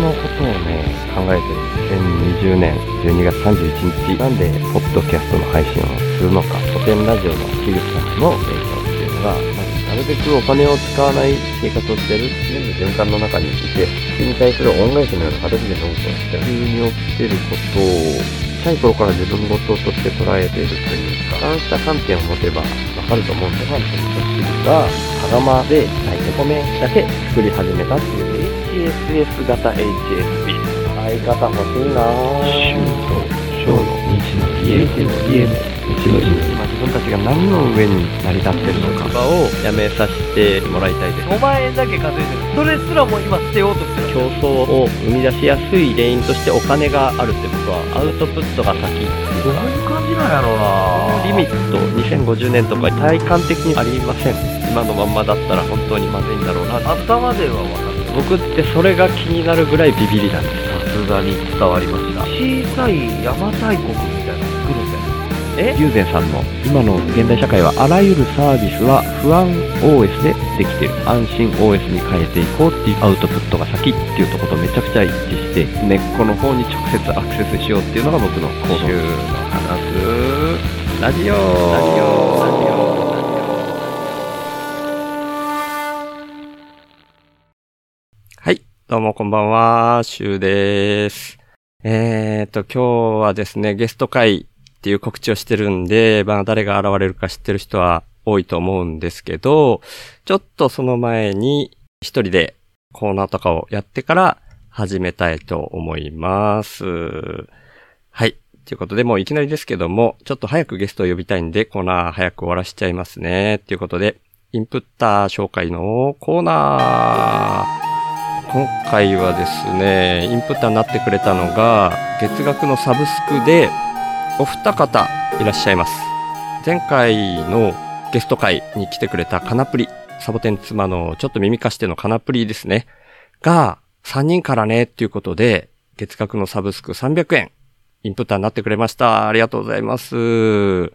のことをね、考えてる。2020年12月31日、なんで、ポッドキャストの配信をするのか、古典ラジオの樋口さんの影響っていうのが、なるべくお金を使わない生活をしてる全部循環の中にいて、それに対する恩返しのような形でノートをして、急に起きてることを、小さい頃から自分事として捉えているというか、そうした観点を持てばわかると思うんですが、味噌汁が、羽釜で炊いて米だけ作り始めたっていう HSS 型 HSB。相方欲しいな。ぁ。週と小の日の家の家の日の家。今自分たちが何の上に成り立ってるのか。をやめさせてもらいたいです。5万円だけ稼いでる。それすらも今捨てようとしてる。競争を生み出しやすい原因としてお金があるって僕はアウトプットが先。どういう感じなんやろうな。リミット2050年とか体感的にありません。今のまんまだったら本当にまずいんだろうな。頭では分かる僕ってそれが気になるぐらいビビりなんです。さすがに伝わりました小さい邪馬台国みたいなの作るんだよえ？ユーゼンさんの今の現代社会はあらゆるサービスは不安 OS でできている。安心 OS に変えていこうっていうアウトプットが先っていうところとめちゃくちゃ一致して根っこの方に直接アクセスしようっていうのが僕の行動週の話すラジオラジオラジオどうもこんばんは。シュウです。えーと、今日はですね、ゲスト会っていう告知をしてるんで、まあ誰が現れるか知ってる人は多いと思うんですけど、ちょっとその前に一人でコーナーとかをやってから始めたいと思います。はい。ということで、もういきなりですけども、ちょっと早くゲストを呼びたいんで、コーナー早く終わらしちゃいますね。ということで、インプッター紹介のコーナー。今回はですね、インプッターになってくれたのが、月額のサブスクで、お二方いらっしゃいます。前回のゲスト会に来てくれたカナプリ、サボテン妻のちょっと耳貸してのカナプリですね。が、3人からねっていうことで、月額のサブスク300円、インプッターになってくれました。ありがとうございます。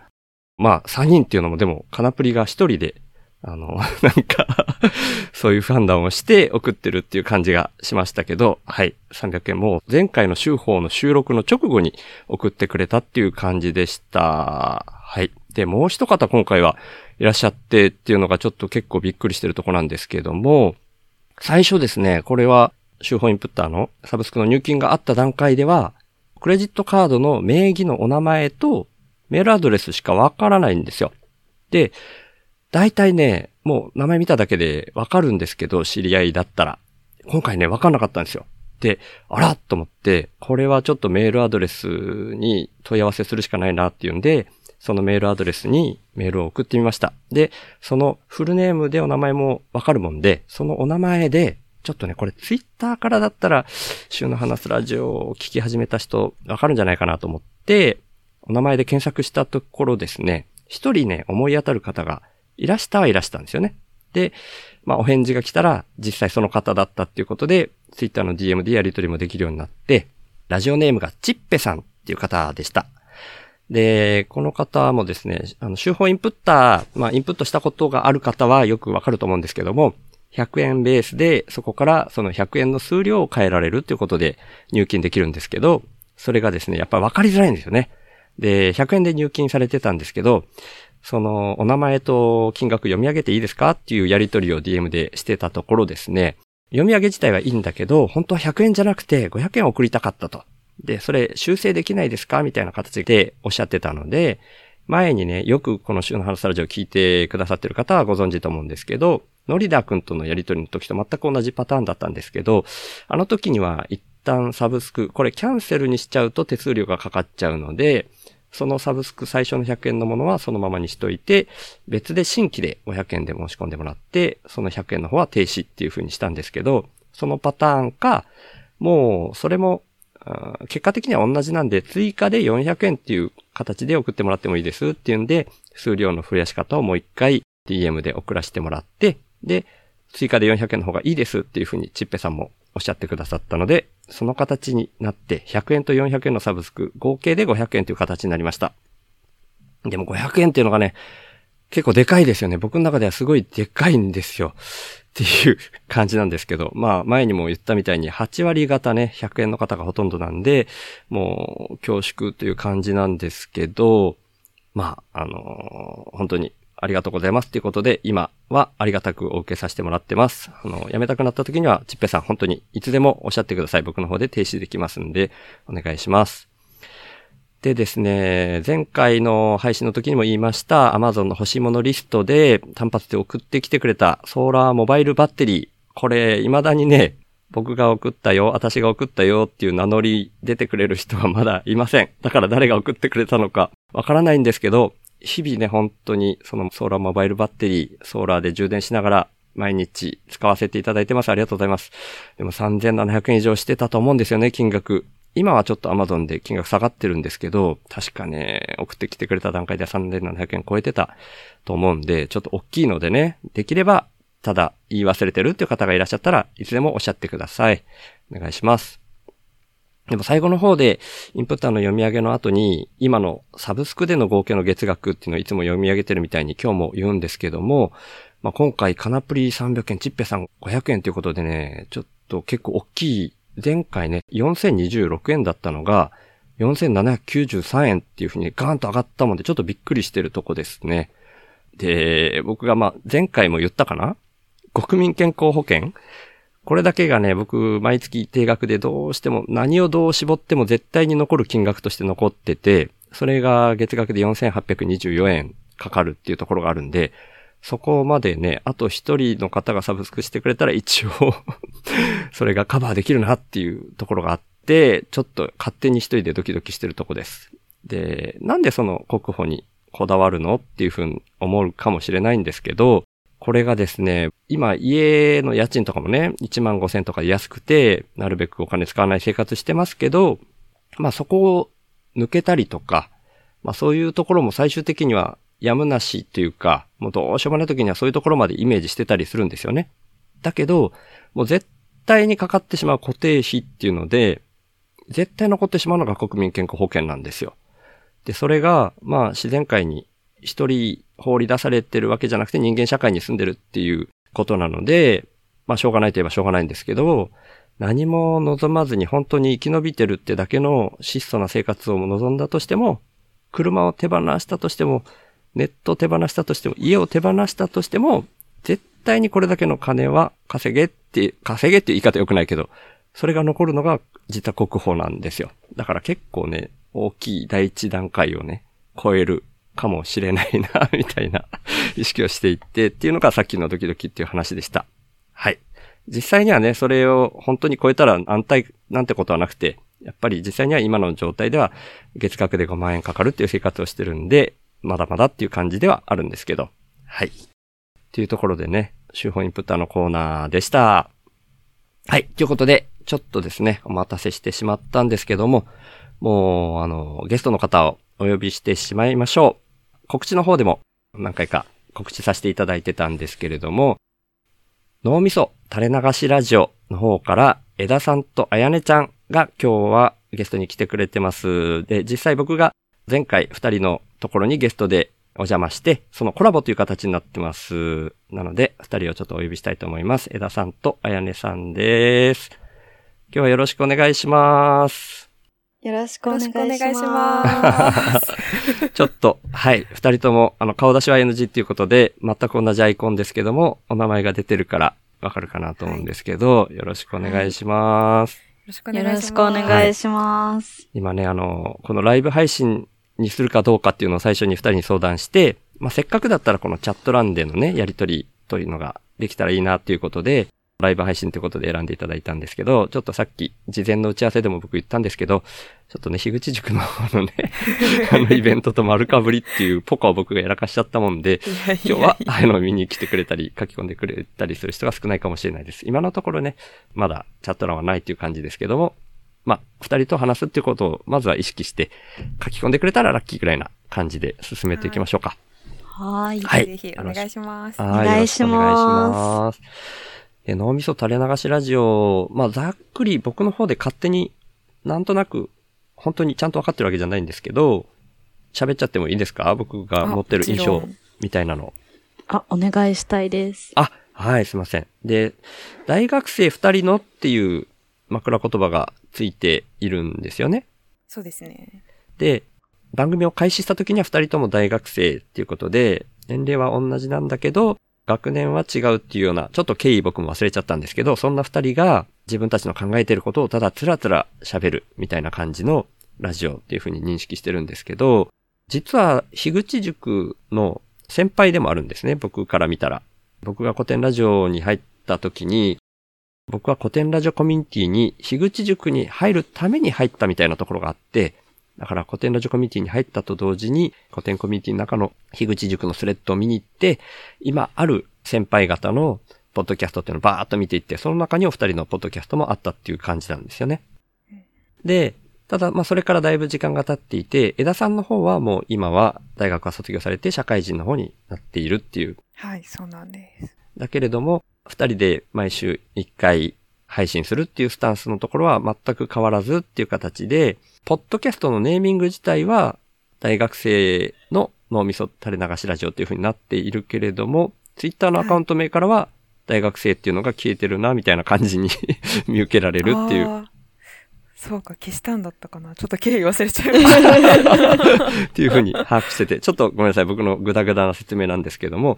まあ、3人っていうのもでも、カナプリが1人で、あの、なんか、そういう判断をして送ってるっていう感じがしましたけど、はい、300円も前回の週報の収録の直後に送ってくれたっていう感じでした。はい。で、もう一方今回はいらっしゃってっていうのがちょっと結構びっくりしてるとこなんですけども、最初ですね、これは週報インプッターのサブスクの入金があった段階では、クレジットカードの名義のお名前とメールアドレスしかわからないんですよ。で、大体ね、もう名前見ただけでわかるんですけど、知り合いだったら。今回ね、わかんなかったんですよ。で、あらと思って、これはちょっとメールアドレスに問い合わせするしかないなっていうんで、そのメールアドレスにメールを送ってみました。で、そのフルネームでお名前もわかるもんで、そのお名前で、ちょっとね、これツイッターからだったら、週の話すラジオを聞き始めた人、わかるんじゃないかなと思って、お名前で検索したところですね、一人ね、思い当たる方がいらしたはいらしたんですよね。で、まあ、お返事が来たら、実際その方だったっていうことで、ツイッターの DM でやり取りもできるようになって、ラジオネームがチッペさんっていう方でした。で、この方もですね、あの、週報インプッター、まあ、インプットしたことがある方はよくわかると思うんですけども、100円ベースで、そこからその100円の数量を変えられるっていうことで入金できるんですけど、それがですね、やっぱ分かりづらいんですよね。で、100円で入金されてたんですけど、その、お名前と金額読み上げていいですかっていうやり取りを DM でしてたところですね、読み上げ自体はいいんだけど、本当は100円じゃなくて500円送りたかったと。で、それ修正できないですかみたいな形でおっしゃってたので、前にね、よくこの週の話ラジオを聞いてくださってる方はご存知と思うんですけど、ノリダー君とのやり取りの時と全く同じパターンだったんですけど、あの時には一旦サブスク、これキャンセルにしちゃうと手数料がかかっちゃうので、そのサブスク最初の100円のものはそのままにしといて、別で新規で500円で申し込んでもらって、その100円の方は停止っていう風にしたんですけど、そのパターンか、もうそれも、結果的には同じなんで、追加で400円っていう形で送ってもらってもいいですっていうんで、数量の増やし方をもう一回 DM で送らせてもらって、で、追加で400円の方がいいですっていう風にチッペさんもおっしゃってくださったので、その形になって、100円と400円のサブスク、合計で500円という形になりました。でも500円っていうのがね、結構でかいですよね。僕の中ではすごいでかいんですよ。っていう感じなんですけど、まあ前にも言ったみたいに8割方ね、100円の方がほとんどなんで、もう恐縮という感じなんですけど、まあ、あのー本当にありがとうございますっていうことで、今はありがたくお受けさせてもらってます。あの、辞めたくなった時には、ちっぺさん本当にいつでもおっしゃってください。僕の方で停止できますんで、お願いします。でですね、前回の配信の時にも言いました Amazon の欲しいものリストで単発で送ってきてくれたソーラーモバイルバッテリー。これ、未だにね、僕が送ったよ、私が送ったよっていう名乗り出てくれる人はまだいません。だから誰が送ってくれたのかわからないんですけど、日々ね、本当にそのソーラーモバイルバッテリー、ソーラーで充電しながら毎日使わせていただいてます。ありがとうございます。でも3700円以上してたと思うんですよね、金額。今はちょっと Amazon で金額下がってるんですけど、確かね、送ってきてくれた段階で3700円超えてたと思うんで、ちょっと大きいのでね、できれば、ただ言い忘れてるっていう方がいらっしゃったらいつでもおっしゃってください。お願いします。でも最後の方で、インプッターの読み上げの後に、今のサブスクでの合計の月額っていうのをいつも読み上げてるみたいに今日も言うんですけども、まあ、今回カナプリ300円、チッペさん500円ということでね、ちょっと結構大きい、前回ね、4026円だったのが、4793円っていうふうにガーンと上がったもんで、ちょっとびっくりしてるとこですね。で、僕がま、前回も言ったかな？国民健康保険これだけがね、僕、毎月定額でどうしても、何をどう絞っても絶対に残る金額として残ってて、それが月額で4824円かかるっていうところがあるんで、そこまでね、あと一人の方がサブスクしてくれたら一応 それがカバーできるなっていうところがあって、ちょっと勝手に一人でドキドキしてるとこです。で、なんでその国保にこだわるのっていうふうに思うかもしれないんですけど、これがですね、今家の家賃とかもね、1万5千とか安くて、なるべくお金使わない生活してますけど、まあそこを抜けたりとか、まあそういうところも最終的にはやむなしっていうか、もうどうしようもない時にはそういうところまでイメージしてたりするんですよね。だけど、もう絶対にかかってしまう固定費っていうので、絶対残ってしまうのが国民健康保険なんですよ。で、それが、まあ自然界に一人放り出されてるわけじゃなくて人間社会に住んでるっていうことなので、まあしょうがないといえばしょうがないんですけど、何も望まずに本当に生き延びてるってだけの質素な生活を望んだとしても、車を手放したとしても、ネットを手放したとしても、家を手放したとしても、絶対にこれだけの金は稼げって、稼げって言い方良くないけど、それが残るのが実は国保なんですよ。だから結構ね、大きい第一段階をね、超えるかもしれないな、みたいな 意識をしていってっていうのがさっきのドキドキっていう話でした。はい。実際にはね、それを本当に超えたら安泰なんてことはなくて、やっぱり実際には今の状態では月額で5万円かかるっていう生活をしてるんで、まだまだっていう感じではあるんですけど。はい。っていうところでね、手法インプッターのコーナーでした。はい。ということで、ちょっとですね、お待たせしてしまったんですけども、もう、あの、ゲストの方をお呼びしてしまいましょう。告知の方でも何回か告知させていただいてたんですけれども、脳みそ垂れ流しラジオの方から、枝さんとあやねちゃんが今日はゲストに来てくれてます。で、実際僕が前回二人のところにゲストでお邪魔して、そのコラボという形になってます。なので、二人をちょっとお呼びしたいと思います。枝さんとあやねさんです。今日はよろしくお願いします。よろしくお願いします。ちょっと、はい、二人とも、あの、顔出しは NG っていうことで、全く同じアイコンですけども、お名前が出てるから、わかるかなと思うんですけど、よろしくお願いします。よろしくおよ願いします。ろしくお願いします。今ね、あの、このライブ配信にするかどうかっていうのを最初に二人に相談して、まあ、せっかくだったらこのチャット欄でのね、やりとりというのができたらいいなっていうことで、ライブ配信ということで選んでいただいたんですけど、ちょっとさっき、事前の打ち合わせでも僕言ったんですけど、ちょっとね、樋口塾の方のね、あのイベントと丸かぶりっていうポカを僕がやらかしちゃったもんで、今日は、あの、見に来てくれたり、書き込んでくれたりする人が少ないかもしれないです。今のところね、まだチャット欄はないっていう感じですけども、まあ、二人と話すっていうことを、まずは意識して、書き込んでくれたらラッキーぐらいな感じで進めていきましょうか。はーい。はいぜひお願いします。はお願いしますえ脳みそ垂れ流しラジオ、まあ、ざっくり僕の方で勝手になんとなく、本当にちゃんとわかってるわけじゃないんですけど、喋っちゃってもいいですか？僕が持ってる印象。みたいなの。あ、お願いしたいです。あ、はい、すいません。で、大学生二人のっていう枕言葉がついているんですよね。そうですね。で、番組を開始した時には二人とも大学生っていうことで、年齢は同じなんだけど、学年は違うっていうような、ちょっと経緯僕も忘れちゃったんですけど、そんな二人が自分たちの考えてることをただつらつら喋るみたいな感じのラジオっていうふうに認識してるんですけど、実は樋口塾の先輩でもあるんですね、僕から見たら。僕が古典ラジオに入った時に、僕は古典ラジオコミュニティに樋口塾に入るために入ったみたいなところがあって、だから古典ラジオコミュニティに入ったと同時に、古典コミュニティの中の樋口塾のスレッドを見に行って、今ある先輩方のポッドキャストっていうのをバーっと見ていって、その中にお二人のポッドキャストもあったっていう感じなんですよね。で、ただ、まあ、それからだいぶ時間が経っていて、枝さんの方はもう今は大学は卒業されて社会人の方になっているっていう。はい、そうなんです。だけれども、二人で毎週一回配信するっていうスタンスのところは全く変わらずっていう形で、ポッドキャストのネーミング自体は大学生の脳みそ垂れ流しラジオっていう風になっているけれども、ツイッターのアカウント名からは大学生っていうのが消えてるな、みたいな感じに 見受けられるっていう。そうか、消したんだったかな。ちょっと経緯忘れちゃいました。っていうふうに把握してて、ちょっとごめんなさい、僕のグダグダな説明なんですけども、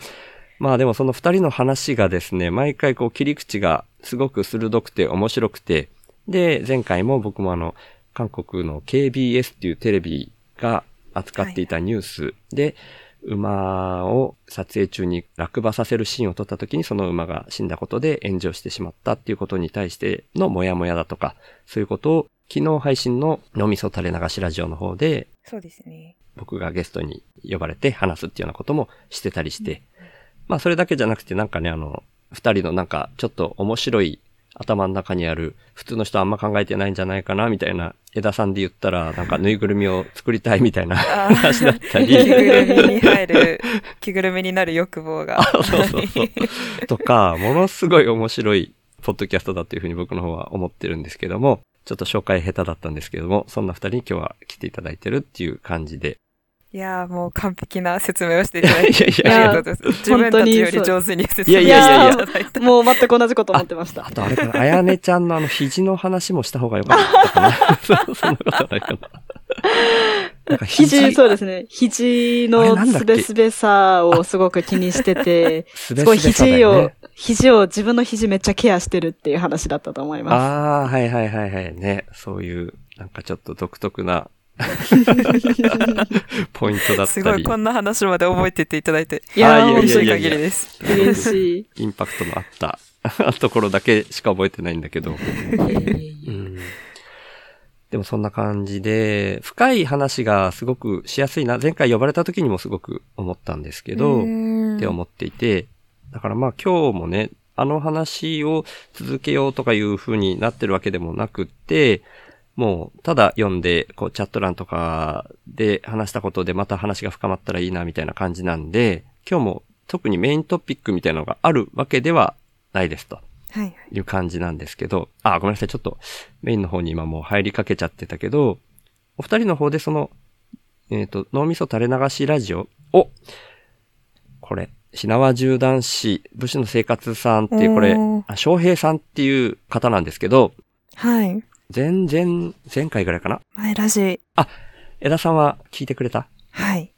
まあでもその二人の話がですね、毎回こう切り口がすごく鋭くて面白くて、で、前回も僕もあの、韓国の KBS っていうテレビが扱っていたニュースで、馬を撮影中に落馬させるシーンを撮った時にその馬が死んだことで炎上してしまったっていうことに対してのモヤモヤだとか、そういうことを昨日配信の脳みそ垂れ流しラジオの方でそうですね。僕がゲストに呼ばれて話すっていうようなこともしてたりして、まあそれだけじゃなくてなんかね、あの、二人のなんかちょっと面白い頭の中にある普通の人はあんま考えてないんじゃないかなみたいな枝さんで言ったらなんかぬいぐるみを作りたいみたいな話だったり。着ぐるみに入る、着ぐるみになる欲望が。そうそうそう。とか、ものすごい面白いポッドキャストだっていうふうに僕の方は思ってるんですけども、ちょっと紹介下手だったんですけども、そんな二人に今日は来ていただいてるっていう感じで。いやーもう完璧な説明をしていただいて。いやいやありがとうございます。自分たちより上手に説明いやいやいやいやしていただいた。もう全く同じこと思ってましたあ。とあれかな、あやねちゃんのあの肘の話もした方がよかったかな。そそんなことないかな。なんか肘、そうですね。肘のすべすべさをすごく気にしてて、すごい肘を肘を、自分の肘めっちゃケアしてるっていう話だったと思いまああ、はいはいはいはい。ね。そういう、なんかちょっと独特な ポイントだったり。すごい、こんな話まで覚えてていただいて。す。いやー、あいや嬉しい限りです。嬉しい。インパクトのあったところだけしか覚えてないんだけど。うんでもそんな感じで、深い話がすごくしやすいな。前回呼ばれた時にもすごく思ったんですけど、って思っていて、だからまあ今日もね、あの話を続けようとかいう風になってるわけでもなくって、もうただ読んで、こうチャット欄とかで話したことでまた話が深まったらいいなみたいな感じなんで、今日も特にメイントピックみたいなのがあるわけではないですと。はい。いう感じなんですけど、あ、ごめんなさい、ちょっとメインの方に今もう入りかけちゃってたけど、お二人の方でその、えっ、と、脳みそ垂れ流しラジオを、これ、品川縦断士、武士の生活さんっていう、これおー、あ翔平さんっていう方なんですけど、はい。前々、前回ぐらいかな？前ラジ。枝さんは聞いてくれた？はい。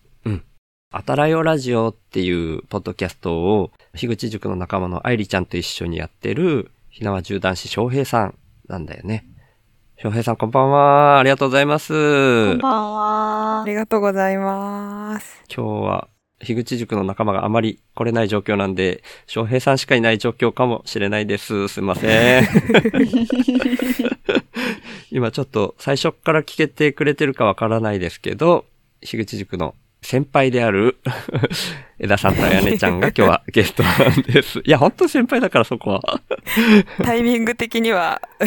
あたらよラジオっていうポッドキャストを、樋口塾の仲間の愛理ちゃんと一緒にやってる、ひなわ縦断士翔平さんなんだよね。翔平さんこんばんは。ありがとうございます。こんばんは。ありがとうございます。今日は、樋口塾の仲間があまり来れない状況なんで、翔平さんしかいない状況かもしれないです。すいません。今ちょっと最初から聞けてくれてるかわからないですけど、樋口塾の先輩である 枝さんとあやねちゃんが今日はゲストなんです。いや、本当に先輩だからそこは。タイミング的には、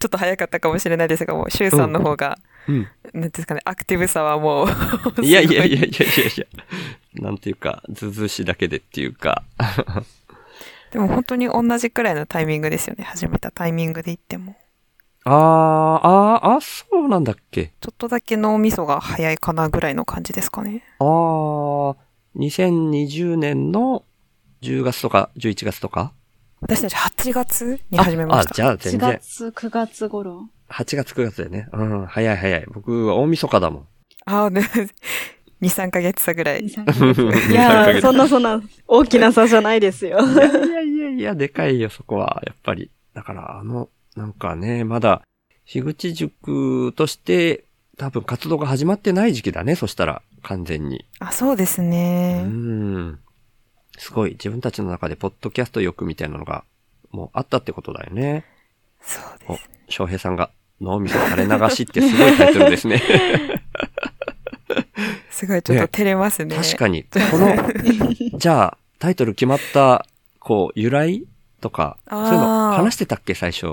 ちょっと早かったかもしれないですが、もう、シュウさんの方が、うん。なんていうんですかね、アクティブさはもう、いやいやいやいや。やいやいや。なんていうか、ずうずうしいだけでっていうか。でも本当に同じくらいのタイミングですよね。始めたタイミングで言っても。あー、あー、あ、そうなんだっけ？ちょっとだけ脳みそが早いかなぐらいの感じですかね。あー、2020年の10月とか11月とか？私たち8月に始めましあ、た。じゃあ4全然。月、9月頃？8月9月でね。うん、早い早い。僕は大晦日だもん。ああ、ね、2、3ヶ月差ぐらい。いやー、そんなそんな大きな差じゃないですよ。いやいやいやいや、でかいよ、そこは。やっぱり。だから、あの、なんかね、まだ、樋口塾として、多分活動が始まってない時期だね、そしたら、完全に。あ、そうですうね。ん。すごい、自分たちの中で、ポッドキャスト欲みたいなのが、もうあったってことだよね。そうおです。、翔平さんが、脳みそ垂れ流しってすごいタイトルですね。すごいちょっと照れますね。確かに。この、じゃあ、タイトル決まった、こう、由来とか、そういうの話してたっけ、最初。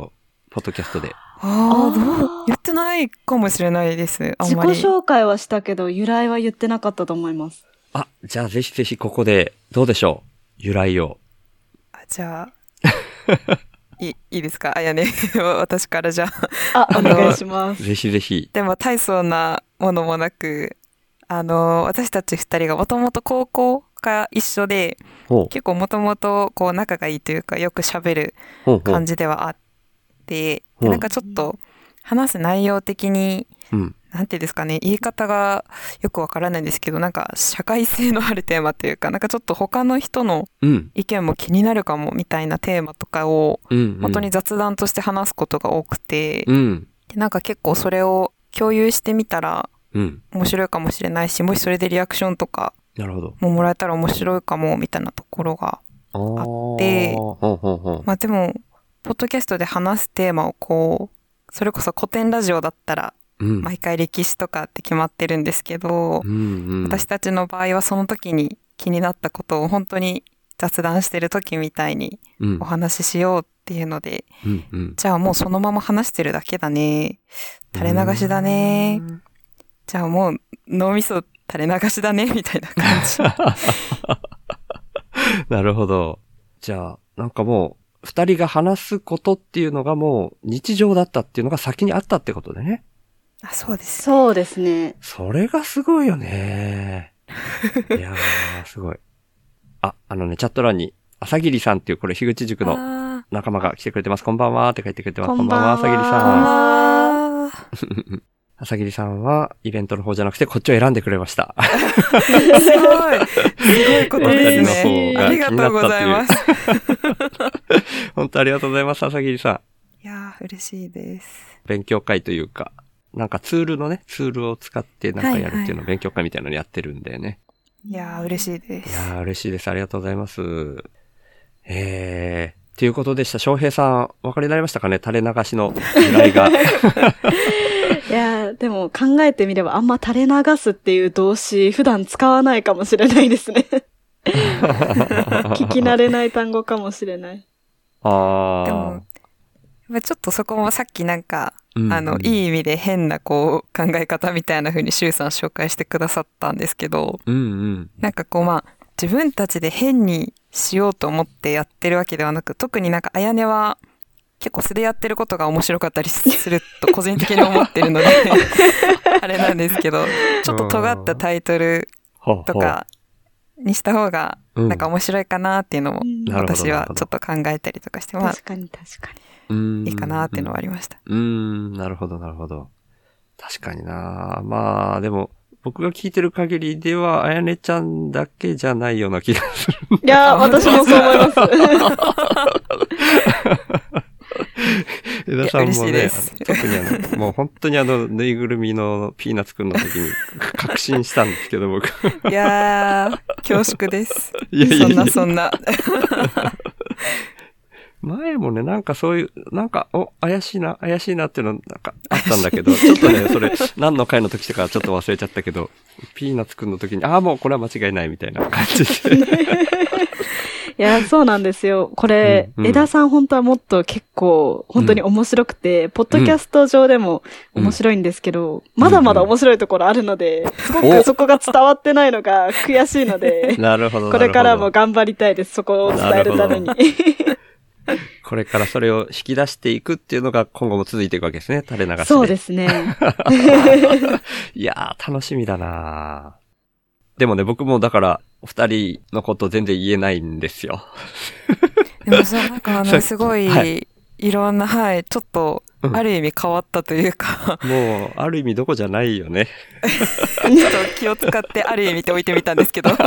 ポッドキャストで。ああ、どう言ってないかもしれないです。あん自己まり。紹介はしたけど、由来は言ってなかったと思います。あ、じゃあぜひぜひここで、どうでしょう由来を。あじゃあ、いいいいですか？あやね。私からじゃあ。あ、お願いします。ぜひぜひ。でも大層なものもなく、あの、私たち二人がもともと高校が一緒で。結構もともとこう仲がいいというか、よく喋るほうほう感。じではあって、うんでなんかちょっと話す内容的に、うん。なんていうんですかね、言い方がよくわからないんですけど、なんか社会性のあるテーマというか、なんかちょっと他の人のうん。意見も気になるかもみたいなテーマとかを。本当に雑談として話すことが多くて、うん。でなんか結構それを共有してみたらうん。面白いかもしれないし、もしそれでリアクションとか。ももらえたら面白いかもみたいなところが。あって。まあでも、ポッドキャストで話すテーマをこう、それこそ古典ラジオだったらうん。毎回歴史とかって決まってるんですけど、うんうん。私たちの場合はその時に気になったことを本当に雑談してる時みたいにうんお話ししようっていうので、うんうん。じゃあもうそのまま話してるだけだね。垂れ流しだね。じゃあもう脳みそ垂れ流しだね、みたいな感じ。なるほど。じゃあ、なんかもう、二人が話すことっていうのがもう日常だったっていうのが先にあったってことでね。あ、そうです。そうですね。それがすごいよね。いやー、すごい。あ、あのね、チャット欄に、朝霧さんっていうこれ、樋口塾のあ仲間が来てくれてます。こんばんはって書いてくれてます。こんばんは朝霧ーさん。あー朝霧さんは、イベントの方じゃなくて、こっちを選んでくれました。すごい。すごいことですね。ありがとうございます。本当ありがとうございます、朝霧さん。いやー、嬉しいです。勉強会というか、なんかツールのね、ツールを使ってなんかやるっていうのを勉強会みたいなのやってるんでね。いやー、嬉しいです。いやー、嬉しいです。ありがとうございます。えー、ということでした。翔平さん、お分かりになりましたかね？垂れ流しの由来が。いやーでも考えてみればあんま垂れ流すっていう動詞普段使わないかもしれないですね。聞き慣れない単語かもしれない。あー。でも、まあちょっとそこもさっきなんか、うんあの、いい意味で変なこう考え方みたいな風にシュウさん紹介してくださったんですけど、うんうん。なんかこうまあ、自分たちで変にしようと思ってやってるわけではなく、特になんかあやねは結構素でやってることが面白かったりすると個人的に思ってるので、あれなんですけど、ちょっと尖ったタイトルとかにした方がうん。なんか面白いかなっていうのも私はちょっと考えたりとかして、まあ確かに確かに。うんいいかなっていうのはありました。うーん、なるほど、なるほど。確かになまあ、でも、僕が聞いてる限りでは、あやねちゃんだけじゃないような気がする。いやー私もそう思います。枝さんもね特にあの、もう本当にあの、ぬいぐるみのピーナッツくんの時に確信したんですけど、僕。いやー、恐縮です。いやいやいやそんなそんな。前もね、なんかそういう、なんか、お、怪しいな、怪しいなっていうのなんかあったんだけど、ちょっとね、それ、何の回の時とかちょっと忘れちゃったけど、ピーナッツくんの時に、ああ、もうこれは間違いないみたいな感じで。いや、そうなんですよ。これ、うんうん枝さん本当はもっと結構、本当に面白くて、ポッドキャスト上でも面白いんですけど、まだまだ面白いところあるので、すごくそこが伝わってないのが悔しいので、なるほど。これからも頑張りたいです。そこを伝えるために。これからそれを引き出していくっていうのが今後も続いていくわけですね。垂れ流しで。そうですね。いやー、楽しみだなーでもね、僕もだから、お二人のこと全然言えないんですよ。でもそう、なんかあの、すごい、はいい、ろんな、はい、ちょっと、うんある意味変わったというか、もう、ある意味どこじゃないよね。ちょっと気を使ってある意味って置いてみたんですけど、で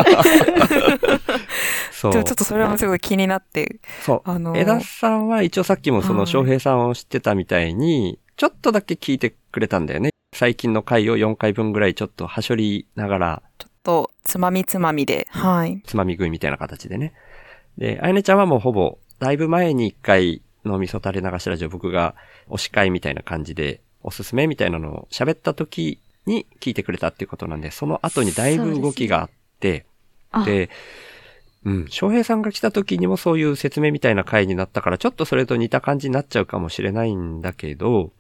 そう。もちょっとそれもすごい気になって、そう。あの枝さんは一応さっきもそのはい翔平さんを知ってたみたいに、ちょっとだけ聞いてくれたんだよね。最近の回を4回分ぐらいちょっとはしょりながら、ちょっとつまみつまみで、はい。つまみ食いみたいな形でね。で、あやねちゃんはもうほぼ、だいぶ前に一回の味噌垂れ流しラジオ僕が推し会みたいな感じで、おすすめみたいなのを喋った時に聞いてくれたっていうことなんで、その後にだいぶ動きがあって、あ、で、うん、翔平さんが来た時にもそういう説明みたいな回になったから、ちょっとそれと似た感じになっちゃうかもしれないんだけど、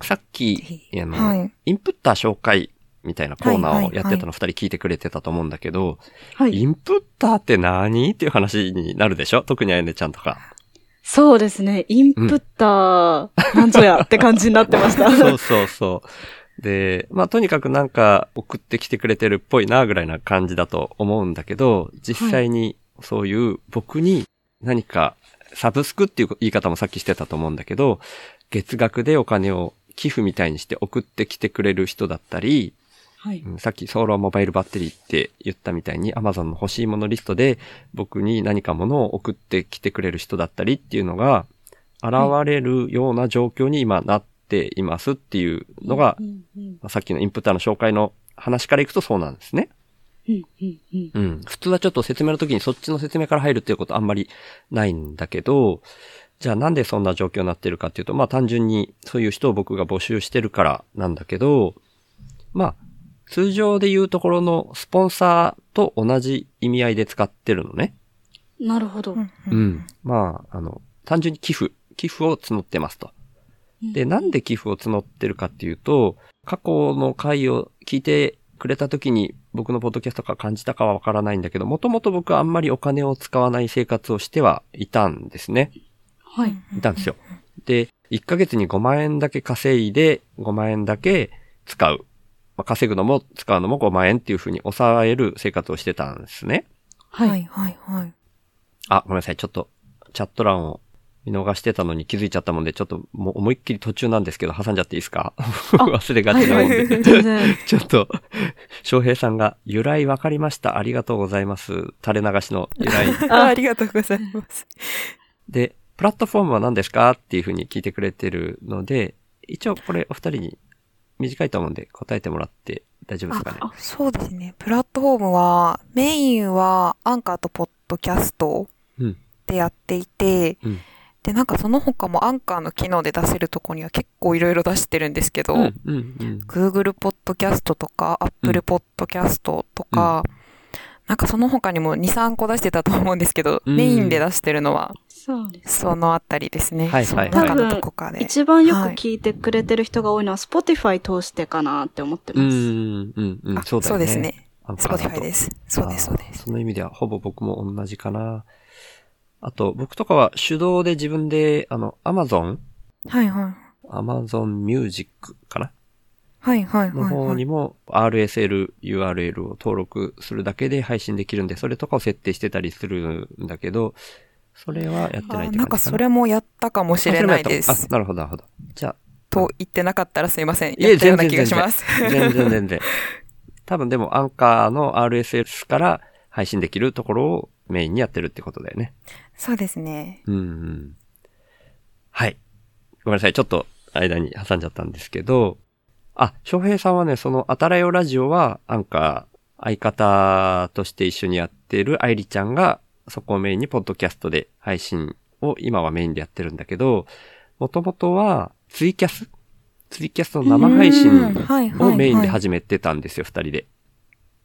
さっき、あの、はい。インプッター紹介みたいなコーナーをやってたの二人聞いてくれてたと思うんだけど、はい。インプッターって何？っていう話になるでしょ？特にあやねちゃんとか。そうですね。インプッター、なんぞやって感じになってました。そうそうそう。で、まあとにかくなんか送ってきてくれてるっぽいなぐらいな感じだと思うんだけど、実際にそういう僕に何かサブスクっていう言い方もさっきしてたと思うんだけど、月額でお金を寄付みたいにして送ってきてくれる人だったり、はい。うんさっきソーラーモバイルバッテリーって言ったみたいに Amazon の欲しいものリストで僕に何かものを送ってきてくれる人だったりっていうのが現れるような状況に今なっていますっていうのがさっきのインプッターの紹介の話からいくとそうなんですね。うん。普通はちょっと説明の時にそっちの説明から入るっていうことあんまりないんだけど、じゃあなんでそんな状況になってるかっていうと、まあ単純にそういう人を僕が募集してるからなんだけど、まあ通常で言うところのスポンサーと同じ意味合いで使ってるのね。なるほど。うん。まあ、あの、単純に寄付、寄付を募ってますと。で、なんで寄付を募ってるかっていうと、過去の回を聞いてくれた時に僕のポッドキャストが感じたかはわからないんだけど、もともと僕はあんまりお金を使わない生活をしてはいたんですね。はい。いたんですよ。で、1ヶ月に5万円だけ稼いで、5万円だけ使う。まあ、稼ぐのも使うのも5万円っていう風に抑える生活をしてたんですね。はい。はい、はい、はい。あ、ごめんなさい。ちょっと、チャット欄を見逃してたのに気づいちゃったもんで、ちょっともう思いっきり途中なんですけど、挟んじゃっていいですか？忘れがちなもんで。ちょっと、翔平さんが、由来わかりました。ありがとうございます。垂れ流しの由来。あありがとうございます。で、プラットフォームは何ですか？っていうふうに聞いてくれてるので、一応これお二人に短いと思うんで答えてもらって大丈夫ですかね？あそうですね。プラットフォームは、メインはアンカーとポッドキャストうん。でやっていて、うん。で、なんかその他もアンカーの機能で出せるとこには結構いろいろ出してるんですけど、うん。うん。うん。Google ポッドキャストとか、Apple ポッドキャストとか、なんかその他にも2、3個出してたと思うんですけど、うんメインで出してるのはそのあたりですね。はいはいはいその中のどこかで。一番よく聞いてくれてる人が多いのは、Spotify 通してかなって思ってうます。ん。うん。うん。あそうだよね。ですね。Spotify です。そうです、そうです。その意味では、ほぼ僕も同じかな。あと、僕とかは手動で自分で、あの、Amazon、はいはい。Amazon Music かな？はいはいのはい、はい。方にも RSL URL を登録するだけで配信できるんで、それとかを設定してたりするんだけど、それはやってないってあ感じかな。なんかそれもやったかもしれないですあ。なるほど、なるほど。じゃあ、と言ってなかったらすいません。やったような気がします。全然全然。多分でもアンカーの RSS から配信できるところをメインにやってるってことだよね。そうですね。うんうん。はい。ごめんなさい。ちょっと間に挟んじゃったんですけど、あ、翔平さんはね、その、あたらよラジオは、アンカー、相方として一緒にやってる愛理ちゃんが、そこをメインにポッドキャストで配信を今はメインでやってるんだけど、もともとはツイキャス？ツイキャスの生配信をメインではい始めてたんですよ、二人で。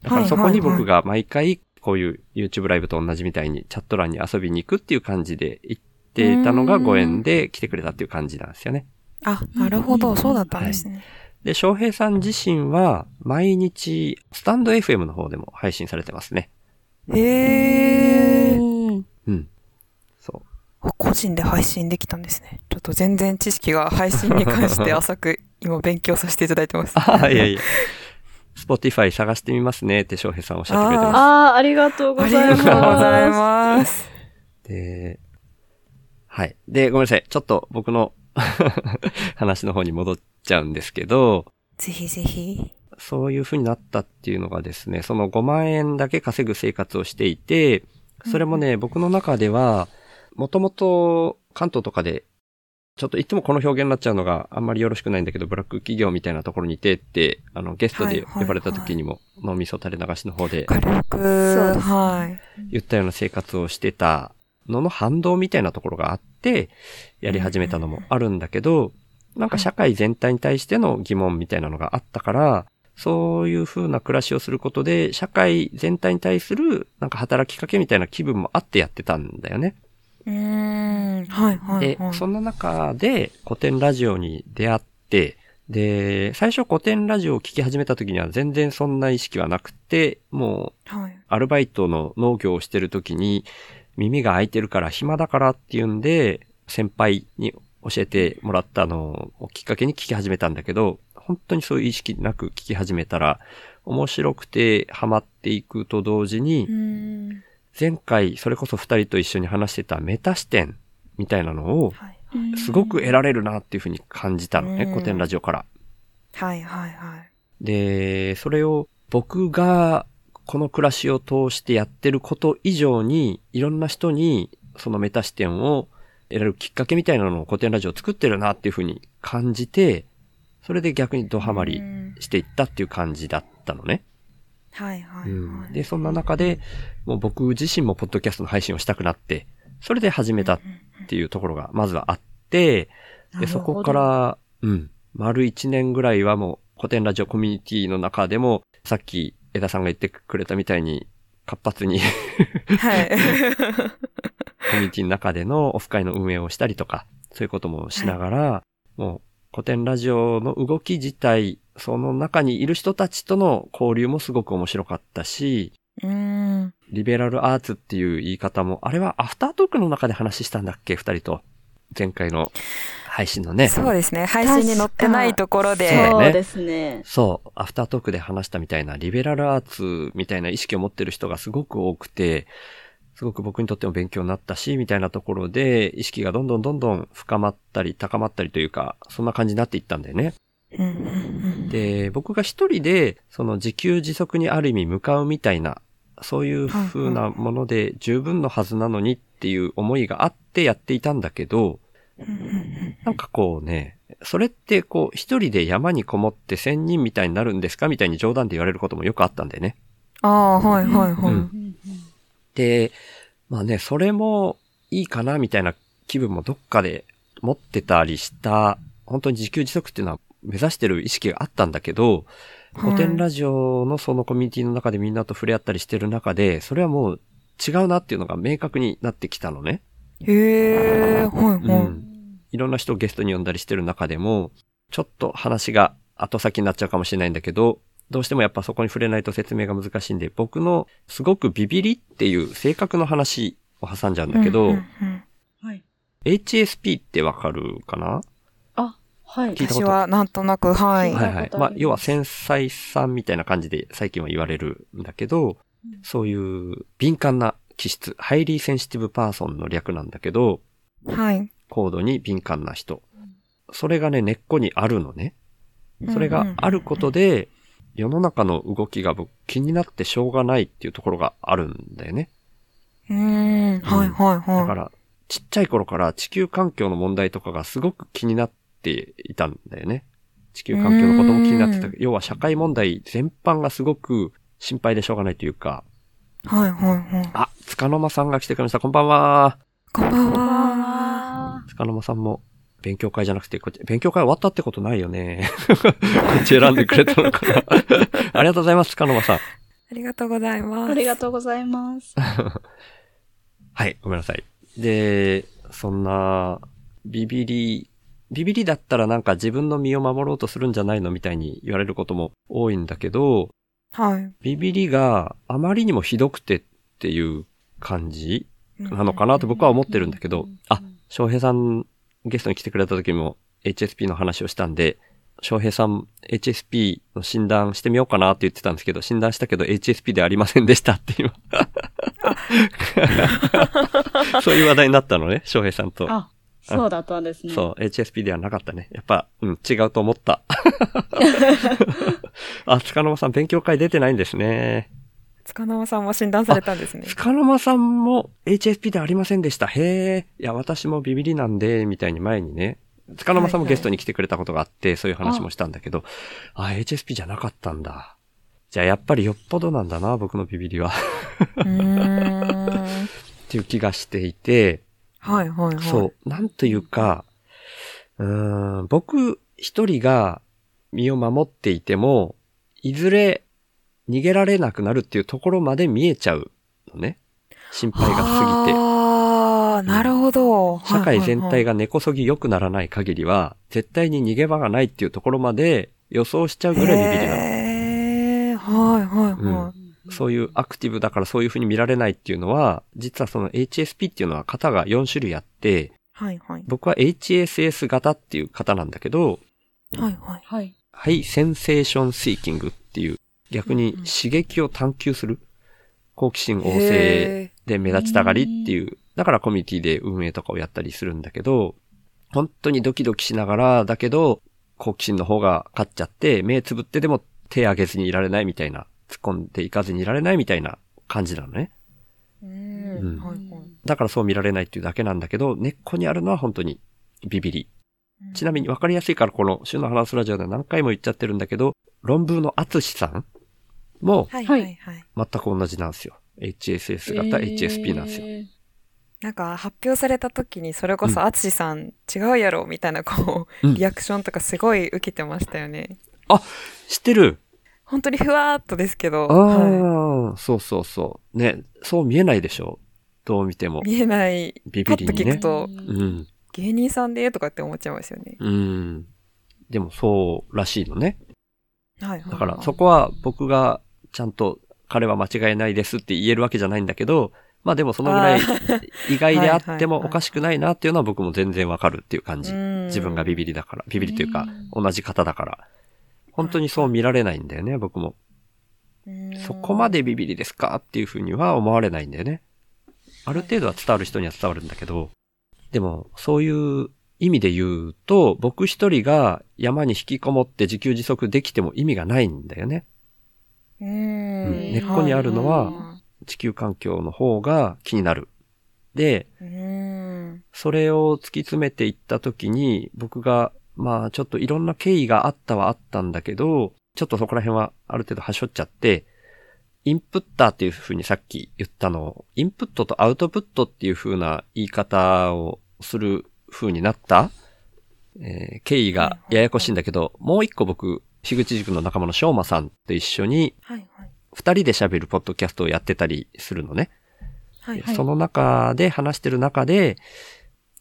だからそこに僕が毎回、こういう YouTube ライブと同じみたいにチャット欄に遊びに行くっていう感じで行っていたのがご縁で来てくれたっていう感じなんですよね。あ、なるほど。そうだったんですね。で、翔平さん自身は毎日スタンド FM の方でも配信されてますね。へー。うんうん。そう。あ個人で配信できたんですね。ちょっと全然知識が配信に関して 浅く今勉強させていただいてます。あ、いやいや。Spotify 探してみますねって翔平さんおっしゃってくれてまああ、ありがとうごあざいます。りがとうございます。す。で、はい。で、ごめんなさい。ちょっと僕の 話の方に戻っちゃうんですけど、ぜひぜひ。そういう風になったっていうのがですね、その5万円だけ稼ぐ生活をしていて、それもね、僕の中では、もともと関東とかで、ちょっといつもこの表現になっちゃうのがあんまりよろしくないんだけど、ブラック企業みたいなところにいてって、あの、ゲストで呼ばれた時にも、脳みそ垂れ流しの方で軽く、そうですはい。言ったような生活をしてたのの反動みたいなところがあって、やり始めたのもあるんだけど、なんか社会全体に対しての疑問みたいなのがあったから、そういう風な暮らしをすることで、社会全体に対するなんか働きかけみたいな気分もあってやってたんだよね。うーん。はいはいではい。、そんな中で古典ラジオに出会って、で、最初古典ラジオを聞き始めた時には全然そんな意識はなくて、もうはい。アルバイトの農業をしてる時に耳が開いてるから暇だからっていうんで先輩に教えてもらったのをきっかけに聞き始めたんだけど、本当にそういう意識なく聞き始めたら面白くてハマっていくと同時に。前回それこそ二人と一緒に話してたメタ視点みたいなのをはい。すごく得られるなっていうふうに感じたのね、うん古典ラジオから。はいはいはい。で、それを僕がこの暮らしを通してやってること以上に、いろんな人にそのメタ視点を得られるきっかけみたいなのを古典ラジオ作ってるなっていうふうに感じて、それで逆にドハマりうんしていったっていう感じだったのね。はいはいはい。うんで、そんな中で、もう僕自身もポッドキャストの配信をしたくなって、それで始めたっていうところがまずはあって、で、そこか、ら、うん、丸一年ぐらいはもう古典ラジオコミュニティの中でも、さっき枝さんが言ってくれたみたいに、活発にはい。コミュニティの中でのオフ会の運営をしたりとか、そういうこともしながら、もう古典ラジオの動き自体、その中にいる人たちとの交流もすごく面白かったし、うーん。リベラルアーツっていう言い方も、あれはアフタートークの中で話したんだっけ二人と。前回の配信のね。そうですね。配信に載ってないところで。そうですね。そう、アフタートークで話したみたいなリベラルアーツみたいな意識を持ってる人がすごく多くて、すごく僕にとっても勉強になったし、みたいなところで意識がどんどんどんどん深まったり高まったりというか、そんな感じになっていったんだよね。で、僕が一人で、その自給自足にある意味向かうみたいな、そういう風なもので十分のはずなのにっていう思いがあってやっていたんだけど、なんかこうね、それってこう一人で山にこもって仙人みたいになるんですか？みたいに冗談で言われることもよくあったんだよね。ああ、はいはいはい。うんで、まあね、それもいいかなみたいな気分もどっかで持ってたりした、本当に自給自足っていうのは目指してる意識があったんだけど、古典ラジオのそのコミュニティの中でみんなと触れ合ったりしてる中で、それはもう違うなっていうのが明確になってきたのね。へえ、はいはい。うん。いろんな人をゲストに呼んだりしてる中でも、ちょっと話が後先になっちゃうかもしれないんだけど、どうしてもやっぱそこに触れないと説明が難しいんで、僕のすごくビビリっていう性格の話を挟んじゃうんだけど、うんうんうんはい。HSP ってわかるかな？あ、はい。聞いたこと？私はなんとなく、はい。はいはい。まあ、要は繊細さんみたいな感じで最近は言われるんだけど、そういう敏感な気質、 Highly Sensitive Person の略なんだけど、はい。高度に敏感な人。それがね、根っこにあるのね。それがあることで、世の中の動きが僕気になってしょうがないっていうところがあるんだよね。うーん、はいはいはい。だから、ちっちゃい頃から地球環境の問題とかがすごく気になっていたんだよね。地球環境のことも気になってた。要は社会問題全般がすごく心配でしょうがないというか、はいはいはい。あ、つかの間さんが来てくれました。こんばんは。こんばんは。あつかの間さんも勉強会じゃなくて、こっち、勉強会終わったってことないよね。こっち選んでくれたのかな。ありがとうございます、つかの間さん。ありがとうございます。ありがとうございます。はい、ごめんなさい。で、そんな、ビビリ、ビビリだったらなんか自分の身を守ろうとするんじゃないのみたいに言われることも多いんだけど、はい。ビビリがあまりにもひどくてっていう感じなのかなと僕は思ってるんだけど、あ、翔平さんゲストに来てくれた時も HSP の話をしたんで、翔平さん HSP の診断してみようかなって言ってたんですけど、診断したけど HSP でありませんでしたって今。そういう話題になったのね、翔平さんと。あ、そうだったんですね。そう、HSP ではなかったね。やっぱ、うん、違うと思った。あ、つかの間さん勉強会出てないんですね。つかの間さんも診断されたんですねつ。かの間さんも HSP ではありませんでした。へえ。いや、私もビビりなんで、みたいに前にね、つかの間さんもゲストに来てくれたことがあって、そういう話もしたんだけど、あ HSP じゃなかったんだ。じゃあやっぱりよっぽどなんだな、僕のビビりは。っていう気がしていて、はいはいはい。そう、なんというか、うーん、僕一人が身を守っていても、いずれ逃げられなくなるっていうところまで見えちゃうのね。心配が過ぎて。ああ、なるほど。社会全体がが根こそぎ良くならない限りは、絶対に逃げ場がないっていうところまで予想しちゃうぐらいビビりなの。へーはいはいはそういうアクティブだからそういう風に見られないっていうのは、実はその HSP っていうのは型が4種類あって、い。はいはい。僕は HSS 型っていう型なんだけど、はいはい。はい。ハイセンセーションシーキングっていう、逆に刺激を探求する好奇心旺盛へで目立ちたがりっていう、だからコミュニティで運営とかをやったりするんだけど、本当にドキドキしながら、だけど、好奇心の方が勝っちゃって、目つぶってでも手上げずにいられないみたいな、突っ込んでいかずにいられないみたいな感じなのね。ーううんん。はいはい。だからそう見られないっていうだけなんだけど、根っこにあるのは本当にビビり。ちなみに分かりやすいからこの週の話すラジオで何回も言っちゃってるんだけど、論文の厚さんもはいはいはい。全く同じなんですよ。HSS 型、HSP なんですよ。よ。なんか発表された時にそれこそうんアツシさん違うやろみたいなこうんうリアクションとかすごい受けてましたよね。知ってる本当にふわーっとですけど、あはあ、そうそうそう。ね、そう見えないでしょどう見てもい、。見えない、ビパッとビりにね。聞くとうん。芸人さんでとかって思っちゃいますよね。うん。でもそうらしいのね。はいはいはい。だからそこは僕がちゃんと彼は間違いないですって言えるわけじゃないんだけど、まあでもそのぐらい 意外であってもおかしくないなっていうのは僕も全然わかるっていう感じ。うん自分がビビりだから。ビビりというかう同じ方だから。本当にそう見られないんだよね、僕も。うんそこまでビビりですかっていうふうには思われないんだよね。ある程度は伝わる人には伝わるんだけど、でも、そういう意味で言うと、僕一人が山に引きこもって自給自足できても意味がないんだよね。うん。うん。根っこにあるのは地球環境の方が気になる。で、うん。それを突き詰めていったときに、僕が、まあちょっといろんな経緯があったはあったんだけど、ちょっとそこら辺はある程度端折っちゃって、インプッターっていう風にさっき言ったのを、インプットとアウトプットっていう風な言い方をする風になった、えー経緯がややこしいんだけど、もう一個僕、樋口塾の仲間の翔馬さんと一緒に。二人で喋るポッドキャストをやってたりするのね。はいはいその中で話してる中で、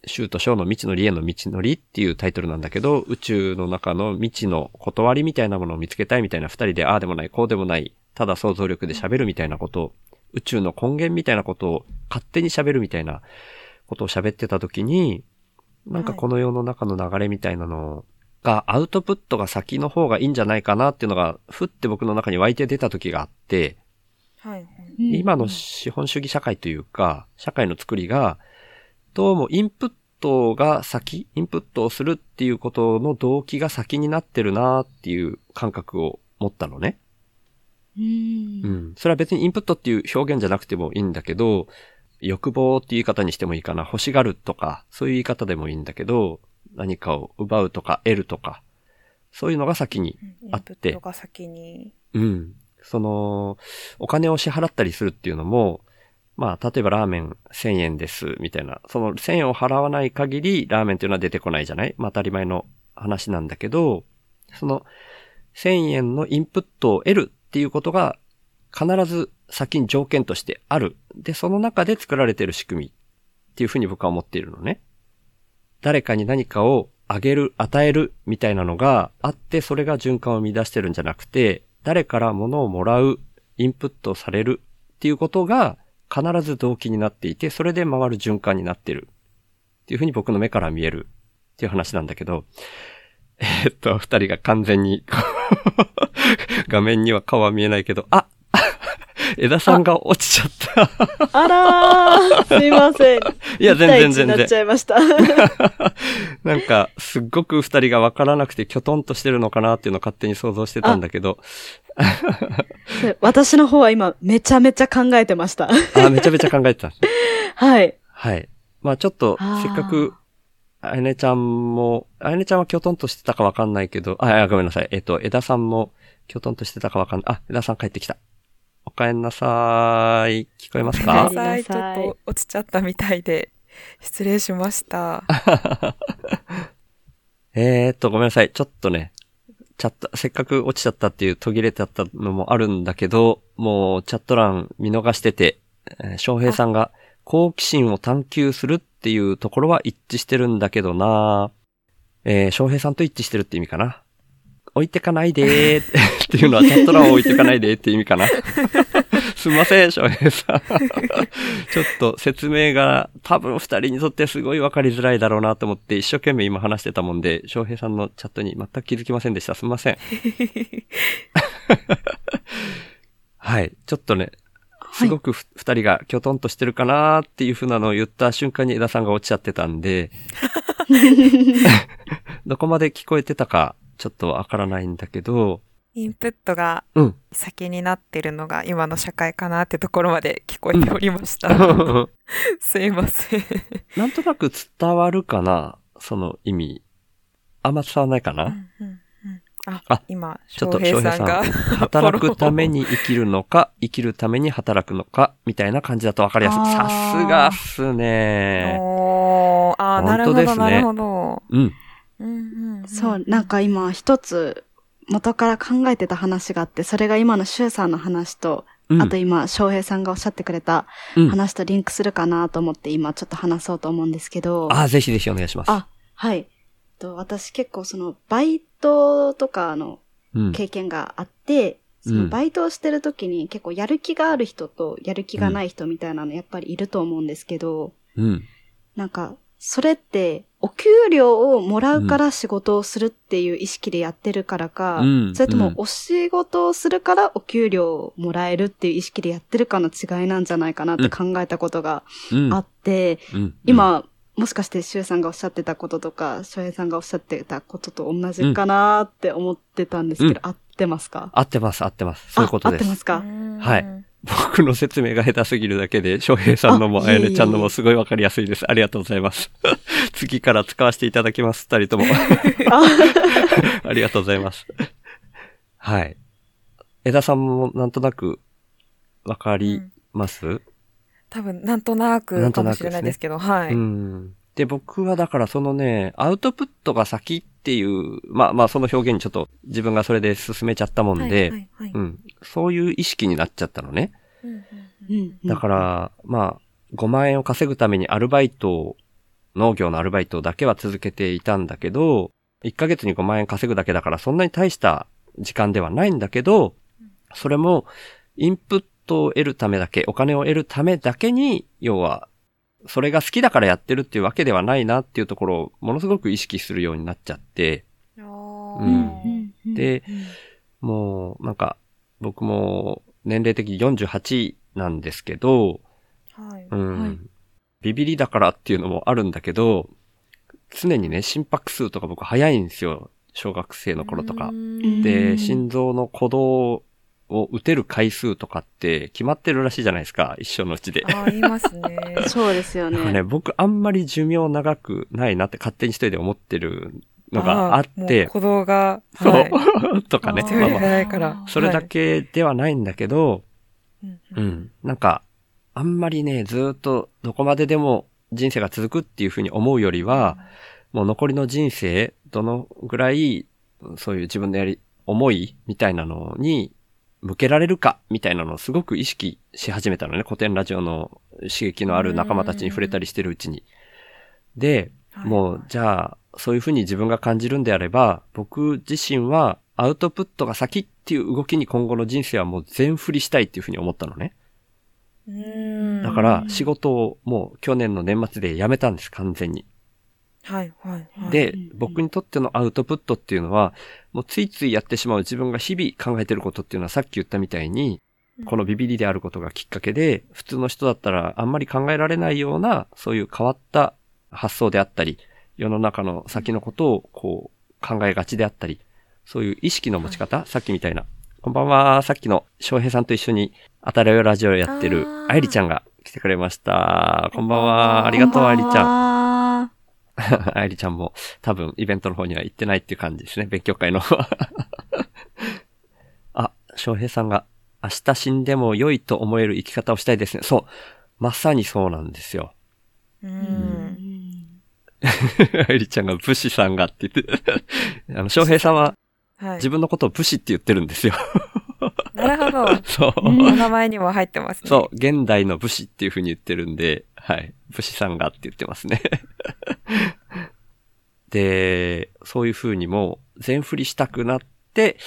シューとショーの未知のりへの道のりっていうタイトルなんだけど、宇宙の中の未知の断りみたいなものを見つけたいみたいな二人で、ああでもない、こうでもない、ただ想像力で喋るみたいなことを、宇宙の根源みたいなことを勝手に喋るみたいなことを喋ってた時に、なんかこの世の中の流れみたいなのが、アウトプットが先の方がいいんじゃないかなっていうのが、ふって僕の中に湧いて出た時があって、はいはい。今の資本主義社会というか、社会の作りが、どうもインプットが先、インプットをするっていうことの動機が先になってるなっていう感覚を持ったのね。うんうん。それは別にインプットっていう表現じゃなくてもいいんだけど、欲望っていう言い方にしてもいいかな。欲しがるとか、そういう言い方でもいいんだけど、何かを奪うとか得るとか、そういうのが先にあってインプットが先に。うん。その、お金を支払ったりするっていうのも、まあ、例えばラーメン1000円です、みたいな。その1000円を払わない限り、ラーメンっていうのは出てこないじゃない？まあ、当たり前の話なんだけど、その、1000円のインプットを得るっていうことが、必ず先に条件としてある。で、その中で作られている仕組みっていうふうに僕は思っているのね。誰かに何かをあげる、与えるみたいなのがあって、それが循環を生み出してるんじゃなくて、誰から物をもらう、インプットされるっていうことが必ず動機になっていて、それで回る循環になってる。っていうふうに僕の目から見えるっていう話なんだけど、えーっと、二人が完全に、画面には顔は見えないけど、あ枝さんが落ちちゃった。あらー、すいません。いや、全然全然なっち。ゃいました。なんか、すっごく二人が分からなくて、きょとんとしてるのかなっていうのを勝手に想像してたんだけど、私の方は今、めちゃめちゃ考えてました。あめちゃめちゃ考えてた。はい。はい。まあちょっとせっかく、あやねちゃんも、あやねちゃんはきょとんとしてたかわかんないけど、あ、あごめんなさい。えっ、と、枝さんもきょとんとしてたかわかんない。あ、枝さん帰ってきた。おかえんなさい。聞こえますごめんなかさい。ちょっと落ちちゃったみたいで、失礼しました。えーっと、ごめんなさい。ちょっとね、チャット、せっかく落ちちゃったっていう途切れてあったのもあるんだけど、もうチャット欄見逃してて、えー翔平さんが好奇心を探求するっていうところは一致してるんだけどなえー翔平さんと一致してるって意味かな。置いてかないでー っていうのはチャット欄を置いてかないでーって意味かな。すみません、翔平さん。ちょっと説明が多分二人にとってすごいわかりづらいだろうなと思って一生懸命今話してたもんで、翔平さんのチャットに全く気づきませんでした。すみません。はい。ちょっとね、すごくふ二人がきょとんとしてるかなーっていう風なのを言った瞬間に枝さんが落ちちゃってたんで、どこまで聞こえてたかちょっとわからないんだけど、インプットがうん。先になってるのが今の社会かなってところまで聞こえておりました。すいません。なんとなく伝わるかな？その意味。あんま伝わらないかな、うんうんうんああ今、ちょっと翔平さんが翔働くために生きるのか、生きるために働くのか、みたいな感じだとわかりやすい。さすがっすね。おー、あーなるほど、なるほど。うん。うんうんうんそう、なんか今一つ元から考えてた話があって、それが今のシュウさんの話と、うんあと今、翔平さんがおっしゃってくれたうん。話とリンクするかなと思って今ちょっと話そうと思うんですけど。あー、ぜひぜひお願いします。あ、はい。と私結構そのバイトとかのうん。経験があって、そのバイトをしてる時に結構やる気がある人とやる気がない人みたいなのやっぱりいると思うんですけど、うん。なんか、それって、お給料をもらうから仕事をするっていう意識でやってるからか、うんそれともうんお仕事をするからお給料をもらえるっていう意識でやってるかの違いなんじゃないかなって考えたことがうん。あって、うん、今、もしかしてシュウさんがおっしゃってたこととか、翔平さんがおっしゃってたことと同じかなーって思ってたんですけど、うん。合ってますか？合ってます、合ってます。そういうことです。あ合ってま。すか？はい僕の説明が下手すぎるだけで、翔平さんのも、あやねちゃんのもすごいわかりやすいです。ありがとうございます。次から使わせていただきます、二人とも。ありがとうございます。はい。枝さんもなんとなくわかります、多分、なんとなくかもしれないですけど、はい。うん。で、僕はだからそのね、アウトプットが先っていう、まあまあその表現にちょっと自分がそれで進めちゃったもんで、はいはいはいうん。そういう意識になっちゃったのね。うんうんうんだから、まあ、5万円を稼ぐためにアルバイトを、農業のアルバイトだけは続けていたんだけど、1ヶ月に5万円稼ぐだけだからそんなに大した時間ではないんだけど、それもインプットを得るためだけ、お金を得るためだけに、要は、それが好きだからやってるっていうわけではないなっていうところをものすごく意識するようになっちゃって、あうーんで、もうなんか僕も年齢的に48なんですけど、はい。うん。はいビビリだからっていうのもあるんだけど、常にね、心拍数とか僕早いんですよ。小学生の頃とかで、ん心臓の鼓動を打てる回数とかって決まってるらしいじゃないですか。一生のうちで。あー、言いますね。そうですよね。ね、僕あんまり寿命長くないなって勝手に一人で思ってるのがあって、鼓動が、そう、はい。とかね。まあまあ早いから。それだけではないんだけど、うんうん。なんか、あんまりね、ずーっとどこまででも人生が続くっていうふうに思うよりは、もう残りの人生、どのぐらい、そういう自分のやり、思いみたいなのに向けられるかみたいなのをすごく意識し始めたのね。古典ラジオの刺激のある仲間たちに触れたりしてるうちに。で、はいもう、じゃあ、そういうふうに自分が感じるんであれば、僕自身はアウトプットが先っていう動きに今後の人生はもう全振りしたいっていうふうに思ったのね。うんだから仕事をもう去年の年末で辞めたんです、完全に。はい、はい、はい。で僕にとってのアウトプットっていうのは、もうついついやってしまう自分が日々考えてることっていうのはさっき言ったみたいに、このビビリであることがきっかけで、普通の人だったらあんまり考えられないような、そういう変わった発想であったり、世の中の先のことをこう考えがちであったり、そういう意識の持ち方、さっきみたいな。こんばんは、さっきの翔平さんと一緒に当たりよラジオやってるあー愛理ちゃんが来てくれました。こんばんは、ありがとう、愛理ちゃん。ん。愛理ちゃんも多分イベントの方には行ってないっていう感じですね、勉強会の。あ、翔平さんが明日死んでも良いと思える生き方をしたいですね。そう。まさにそうなんですよ。うん。愛理ちゃんが武士さんがって言って、あの、翔平さんははい。自分のことを武士って言ってるんですよ。なるほど。そう。お名前にも入ってますね。そう、現代の武士っていう風に言ってるんで、はい。武士さんがって言ってますね。で、そういう風にもう全振りしたくなって、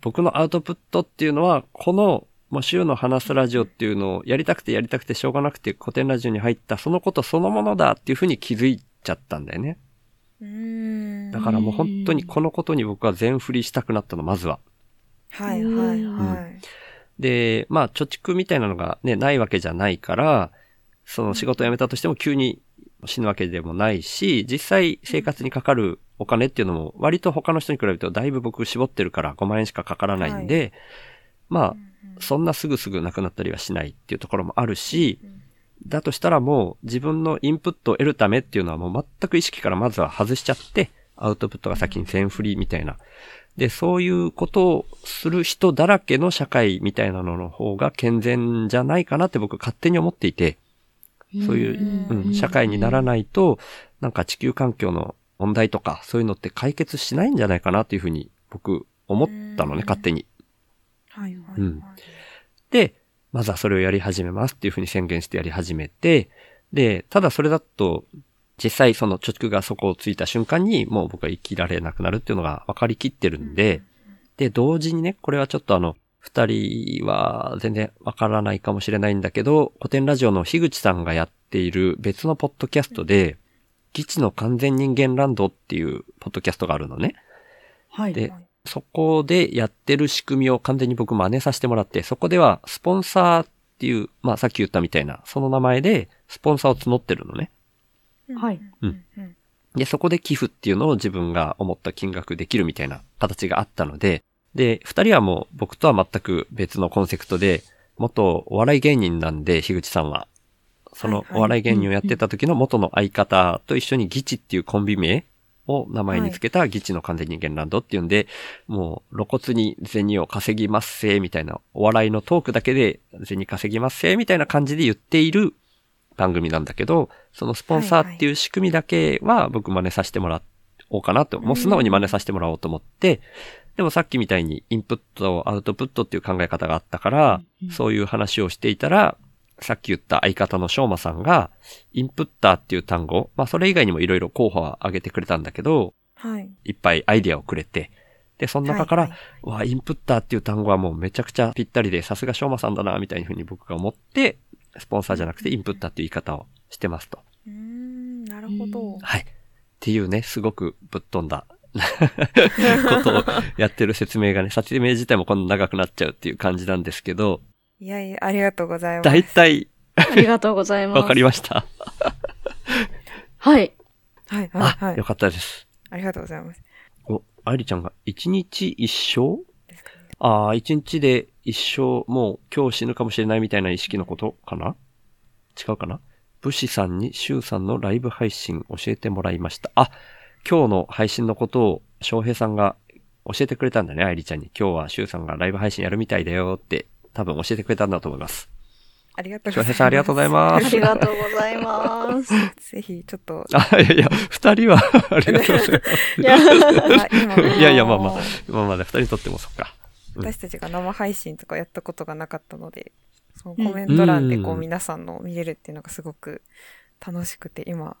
僕のアウトプットっていうのは、この、もう週の話すラジオっていうのをやりたくてやりたくてしょうがなくて古典ラジオに入ったそのことそのものだっていう風に気づいちゃったんだよね。うーん。だからもう本当にこのことに僕は全振りしたくなったの、まずは。はい、はい、はい。で、まあ、貯蓄みたいなのがね、ないわけじゃないから、その仕事を辞めたとしても急に死ぬわけでもないし、実際生活にかかるお金っていうのも割と他の人に比べるとだいぶ僕絞ってるから5万円しかかからないんで、まあ、そんなすぐすぐなくなったりはしないっていうところもあるし、だとしたらもう自分のインプットを得るためっていうのはもう全く意識からまずは外しちゃって、アウトプットが先に全振りみたいな。で、そういうことをする人だらけの社会みたいなのの方が健全じゃないかなって僕勝手に思っていて、そういう、うん、社会にならないと、なんか地球環境の問題とか、そういうのって解決しないんじゃないかなっていうふうに僕思ったのね、うん勝手に。はい、はい。うんで、まずはそれをやり始めますっていうふうに宣言してやり始めて、で、ただそれだと、実際その貯蓄が底をついた瞬間にもう僕は生きられなくなるっていうのが分かりきってるんで、で、同時にね、これはちょっとあの、二人は全然わからないかもしれないんだけど、古典ラジオの樋口さんがやっている別のポッドキャストで、基地の完全人間ランドっていうポッドキャストがあるのね。はい。で、そこでやってる仕組みを完全に僕真似させてもらって、そこではスポンサーっていう、まあさっき言ったみたいな、その名前でスポンサーを募ってるのね。はい。うんうん。で、そこで寄付っていうのを自分が思った金額できるみたいな形があったので、で、二人はもう僕とは全く別のコンセプトで、元お笑い芸人なんで、樋口さんは。そのお笑い芸人をやってた時の元の相方と一緒にギチっていうコンビ名を名前につけたギチの完全人間ランドっていうんで、もう露骨に銭を稼ぎますせ、みたいな、お笑いのトークだけで銭稼ぎますせ、みたいな感じで言っている番組なんだけど、そのスポンサーっていう仕組みだけは僕真似させてもらおうかなと、もう素直に真似させてもらおうと思って、でもさっきみたいにインプット、アウトプットっていう考え方があったから、そういう話をしていたら、さっき言った相方の翔馬さんが、インプッターっていう単語、まあそれ以外にもいろいろ候補は挙げてくれたんだけど、はい。いっぱいアイディアをくれて、で、その中から、はいはいわ、インプッターっていう単語はもうめちゃくちゃぴったりで、さすが翔馬さんだな、みたいな風に僕が思って、スポンサーじゃなくてインプッターっていう言い方をしてますと。うーん、なるほど。はい。っていうね、すごくぶっ飛んだ ことをやってる説明がね、説明自体もこんな長くなっちゃうっていう感じなんですけど、いやいや、ありがとうございます。大体ありがとうございます。わかりました。はい。はい、はい、あ、はいよ。かったです。ありがとうございます。お、愛理ちゃんが一日一生？ああ、一日で一生、もう今日死ぬかもしれないみたいな意識のことかな？違うかな？武士さんに周さんのライブ配信教えてもらいました。あ、今日の配信のことを翔平さんが教えてくれたんだね、愛理ちゃんに。今日は周さんがライブ配信やるみたいだよって多分教えてくれたんだと思います。ありがとうございます。翔平さんありがとうございまあす。りがとうございます。ぜひ、ちょっと、あ、いやいや、二人はありがとうございます。いや、あ今いやいやまあまあまあまだ二人にとってもそっか。うん私たちが生配信とかやったことがなかったので、そのコメント欄でこううん皆さんのを見れるっていうのがすごく楽しくて、今、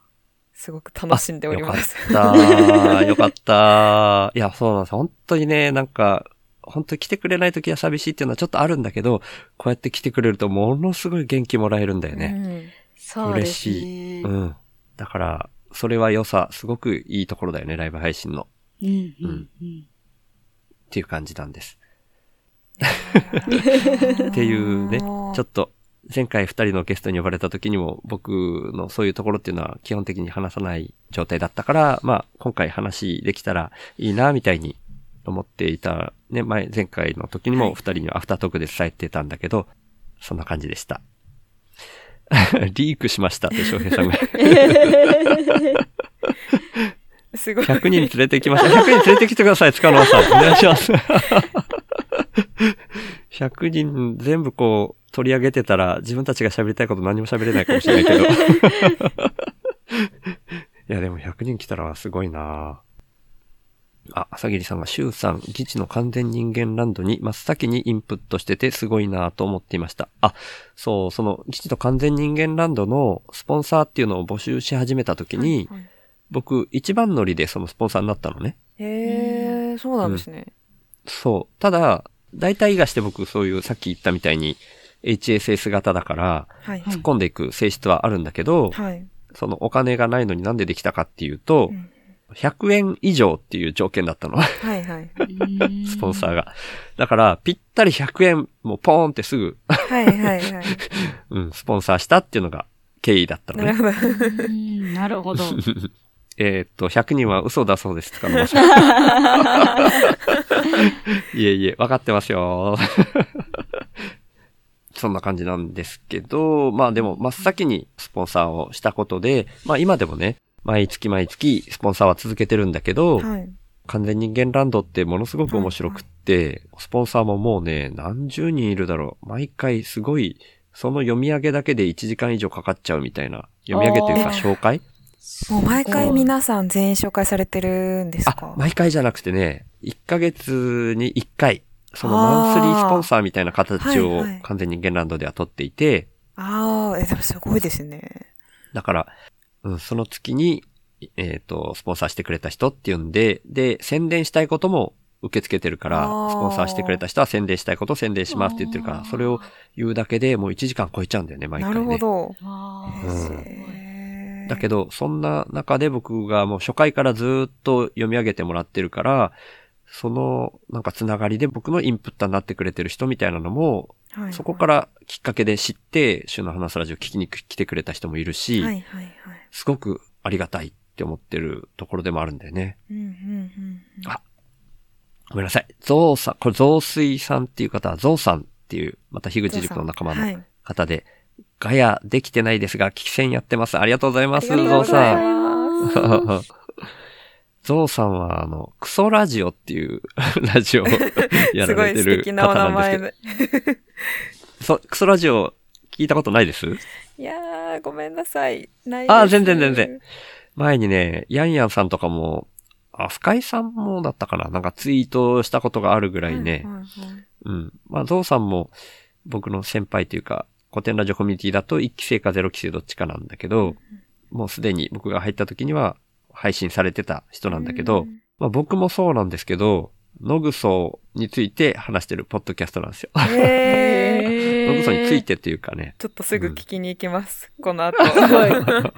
すごく楽しんでおります。よかった。よかった。いや、そうなんです。本当にね、なんか、本当に来てくれない時は寂しいっていうのはちょっとあるんだけど、こうやって来てくれるとものすごい元気もらえるんだよね。うんそうです嬉しねい。。うん。だから、それは良さ、すごくいいところだよね、ライブ配信の。うんうんうん。っていう感じなんです。っていうね、ちょっと、前回二人のゲストに呼ばれた時にも僕のそういうところっていうのは基本的に話さない状態だったから、まあ今回話できたらいいなみたいに思っていたね、前、前回の時にも二人にはアフタートークで伝えてたんだけど、そんな感じでした。リークしましたって翔平さんが。すごい。100人連れてきました。100人連れてきてください、塚野さん。お願いします。100人全部こう取り上げてたら自分たちが喋りたいこと何も喋れないかもしれないけど。いや、でも100人来たらすごいなあ、朝霧さんが、シュウさん、自治の完全人間ランドに真っ先にインプットしててすごいなと思っていました。あ、そう、その、自治の完全人間ランドのスポンサーっていうのを募集し始めた時に、はいはい僕一番乗りでそのスポンサーになったのね。へえ、そうなんですね。そう。ただ、大体がして僕そういうさっき言ったみたいに HSS 型だからはい。突っ込んでいく性質はあるんだけど、はい。そのお金がないのになんでできたかっていうとう、ん100円以上っていう条件だったの。はいはい。スポンサーが。だから、ぴったり100円もうポーンってすぐ、はいはいはい。うん、スポンサーしたっていうのが経緯だったのなるね。なるほど。えーっと、100人は嘘だそうです。塚野さん。いえいえ、わかってますよ。そんな感じなんですけど、まあでも真っ先にスポンサーをしたことで、まあ今でもね、毎月毎月スポンサーは続けてるんだけど、はい。完全人間ランドってものすごく面白くって、スポンサーももうね、何十人いるだろう。毎回すごい、その読み上げだけで1時間以上かかっちゃうみたいな。読み上げというか紹介？もう毎回皆さん全員紹介されてるんですあか、毎回じゃなくてね、1ヶ月に1回、そのマンスリースポンサーみたいな形をはいはい。完全人間ランドでは取っていて、ああ、え、でもすごいですね。だから、うん、その月に、えっ、と、スポンサーしてくれた人っていうんで、で、宣伝したいことも受け付けてるから、スポンサーしてくれた人は宣伝したいことを宣伝しますって言ってるから、それを言うだけでもう1時間超えちゃうんだよね、毎回ね。なるほど。わうん。だけど、そんな中で僕がもう初回からずっと読み上げてもらってるから、その、なんかつながりで僕のインプッターになってくれてる人みたいなのも、はいそこからきっかけで知って、週の話すラジオ聞きに来てくれた人もいるし、はいはいはい。すごくありがたいって思ってるところでもあるんだよね。うんうんうんうん。あごめんなさい。ゾウさん、これゾウスイさんっていう方はゾウさんっていう、また樋口塾の仲間のはい。方で、ガヤできてないですが、聞き戦やってます。ありがとうございます、ありがとうごゾウざいさん。ゾウさんは、あの、クソラジオっていう ラジオを やられてる方なんですけど。名前で。そう、クソラジオ聞いたことないです？いやー、ごめんなさい。ないですあー全然全然。前にね、ヤンヤンさんとかも、あ、深井さんもだったかな？なんかツイートしたことがあるぐらいね。はいはいはいうん。まあ、ゾウさんも僕の先輩というか、古典ラジオコミュニティだと1期生か0期生どっちかなんだけど、もうすでに僕が入った時には配信されてた人なんだけど、まあ僕もそうなんですけど、ノグソについて話してるポッドキャストなんですよ。へー。ノグソについてっていうかね、ちょっとすぐ聞きに行きます。この後。すご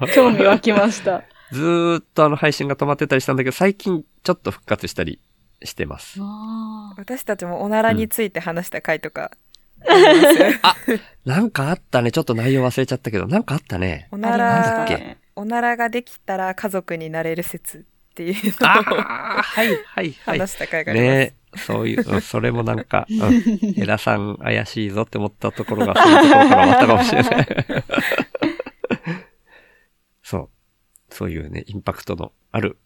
い。興味湧きました。ずーっとあの配信が止まってたりしたんだけど、最近ちょっと復活したりしてます。あ私たちもおならについて話した回とか、ありますなんかあったね。ちょっと内容忘れちゃったけど、なんかあったね。おーならなんだっけ、ねおならができたら家族になれる説っていうのをはい、はい、はい。話した回があります。ねそういう、うんそれもなんか、うん、エラさん怪しいぞって思ったところが、そういうところから終わったかもしれない。そう。そういうね、インパクトのある、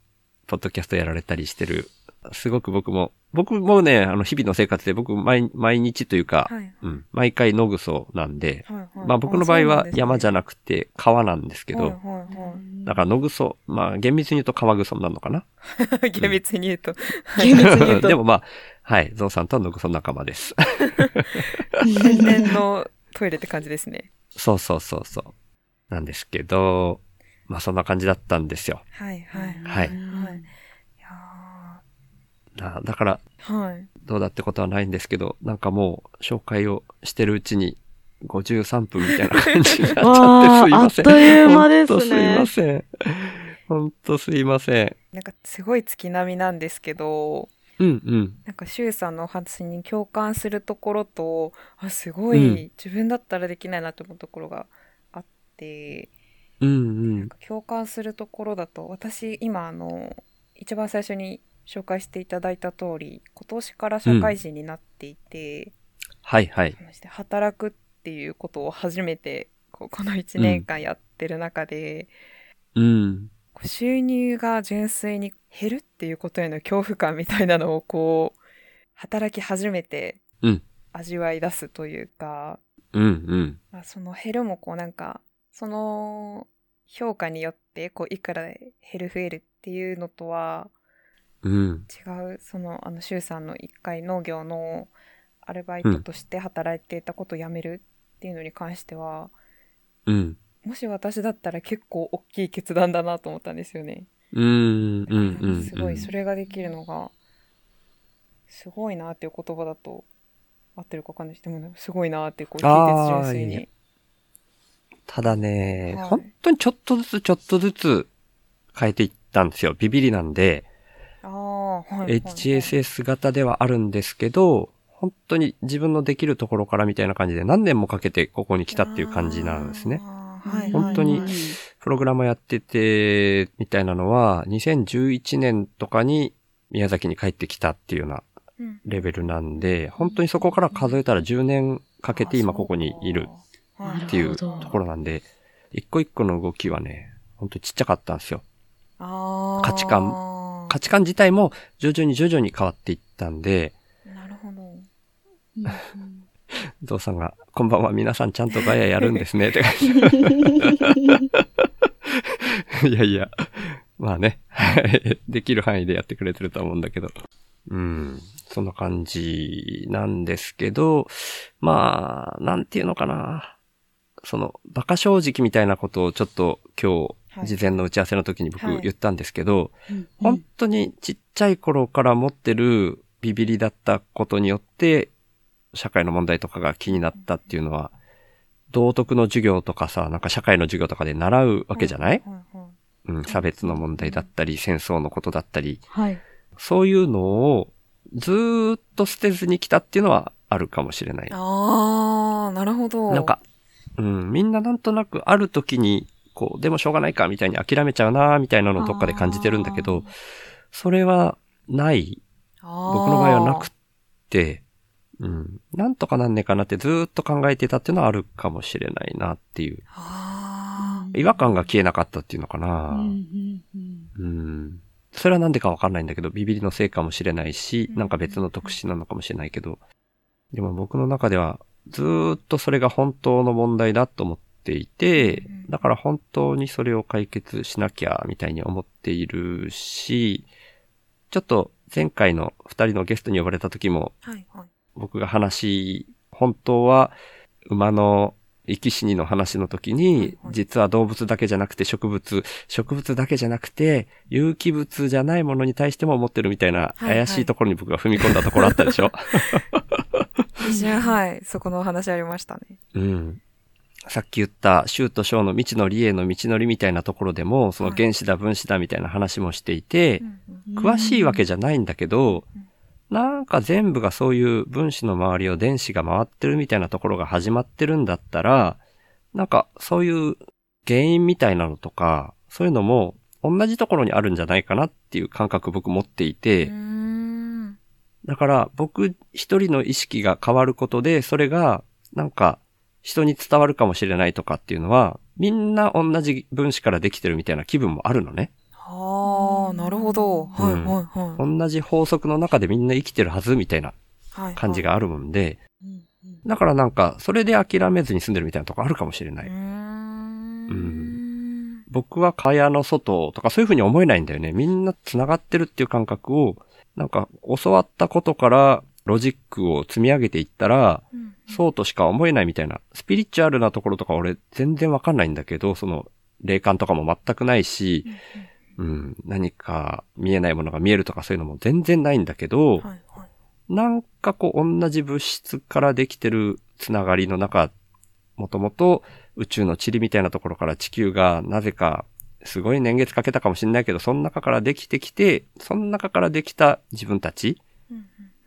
ポッドキャストやられたりしてる。すごく僕も、僕もね、あの、日々の生活で僕、毎、毎日というか、はいうん、毎回ノグソなんで、はいはいまあ僕の場合は山じゃななくて川なんですけど、はいはいはいだからノグソ、まあ厳密に言うと川グソになるのかな？厳密に言うと。厳密に言うと。でもまあ、はい、ゾウさんとノグソ仲間です。天然のトイレって感じですね。そうそうそうそう。なんですけど、まあそんな感じだったんですよ。はいはいはいはい。なだから、ーはい。どうだってことはないんですけど、なんかもう紹介をしてるうちに53分みたいな感じになっちゃって すいません。あっという間ですねすいません。ほんとすいません。なんかすごい月並みなんですけど、うんうん。なんかシュウさんのお話に共感するところと、あ、すごうんい自分だったらできないなと思うところがあって、うんうんなん。か共感するところだと、私今あの、一番最初に紹介していただいた通り、今年から社会人になっていて、はいはい。そして働くっていうことを初めてこうこの1年間やってる中で、うん。収入が純粋に減るっていうことへの恐怖感みたいなのをこう働き始めてうん味わい出すというか、うんうん。まあ、その減るもこうなんかその評価によってこういくら減る増えるっていうのとはうん。違うそのあの周さんの一回農業のアルバイトとして働いていたことを辞めるっていうのに関しては、うん。もし私だったら結構大きい決断だなと思ったんですよね。うん。うん。うん。すごいそれができるのがすごいなっていう言葉だと合ってるかわかんないしでもすごいなってこう聞いてあー純粋いいねに。ただね、はい本当にちょっとずつちょっとずつ変えていったんですよ。ビビりなんで。HSS 型ではあるんですけど、本当に自分のできるところからみたいな感じで何年もかけてここに来たっていう感じなんですね。本当にプログラムやってて、みたいなのは、2011年とかに宮崎に帰ってきたっていうようなうん。レベルなんで、本当にそこから数えたら10年かけて今ここにいるはいっていうところなんで、一個一個の動きはね、本当にちっちゃかったんですよ。価値観価値観自体も徐々に徐々に変わっていったんで、なるほど。うんゾウさんが、こんばんは、皆さんちゃんとガヤやるんですね、って感じ。いやいや、まあね、できる範囲でやってくれてると思うんだけど。うん、そんな感じなんですけど、まあ、なんていうのかな。その、馬鹿正直みたいなことをちょっと今はい日、事前の打ち合わせの時に僕はい。言ったんですけど、うん。本当にちっちゃい頃から持ってるビビりだったことによって、社会の問題とかが気になったっていうのは、道徳の授業とかさ、なんか社会の授業とかで習うわけじゃない、はいはいうん、差別の問題だったり、戦争のことだったり、はい。そういうのをずーっと捨てずに来たっていうのはあるかもしれない。ああ、なるほど。なんか、うん、みんななんとなくある時に、こう、でもしょうがないかみたいに諦めちゃうなみたいなのをどっかで感じてるんだけど、それはない。僕僕の場合はなくって、うん。なんとかなんねえかなってずーっと考えてたっていうのはあるかもしれないなっていう。あ違和感が消えなかったっていうのかうな。んうんうん。うん。それはなんでかわかんないんだけど、ビビりのせいかもしれないし、うんなんか別の特殊なのかもしれないけど、でも僕の中ではずーっとそれが本当の問題だと思っていてうん、だから本当にそれを解決しなきゃみたいに思っているし、ちょっと前回の二人のゲストに呼ばれた時もーはいはい。僕が話、本当は馬の生き死にの話の時はいにはい、実は動物だけじゃなくて植物、植物だけじゃなくて、有機物じゃないものに対しても思ってるみたいなはいはい怪しいところに僕が踏み込んだところあったでしょ、一瞬、はい。そこのお話ありましたね。うん。さっき言った、州と小の未知の理への道のりみたいなところでも、その原子だ分子だみたいな話もしていて、詳しいわけじゃないんだけどうん、なんか全部がそういう分子の周りを電子が回ってるみたいなところが始まってるんだったら、なんかそういう原因みたいなのとか、そういうのも同じところにあるんじゃないかなっていう感覚僕持っていて。だから僕一人の意識が変わることで、それがなんか人に伝わるかもしれないとかっていうのは、みんな同じ分子からできてるみたいな気分もあるのね。ああ、なるほど。はいうんはいはい。同じ法則の中でみんな生きてるはずみたいなはい感じがあるもんで、うんうんだからなんか、それで諦めずに住んでるみたいなとこあるかもしれない。うーん。僕は蚊帳の外とかそういう風に思えないんだよね。みんな繋がってるっていう感覚を、なんか教わったことからロジックを積み上げていったら、うんそうとしか思えないみたいな。スピリチュアルなところとか俺全然わかんないんだけど、その霊感とかも全くないし、うん、何か見えないものが見えるとかそういうのも全然ないんだけど、はいはい。なんかこう同じ物質からできてるつながりの中、もともと宇宙の塵みたいなところから地球がなぜかすごい年月かけたかもしれないけど、その中からできてきて、その中からできた自分たち、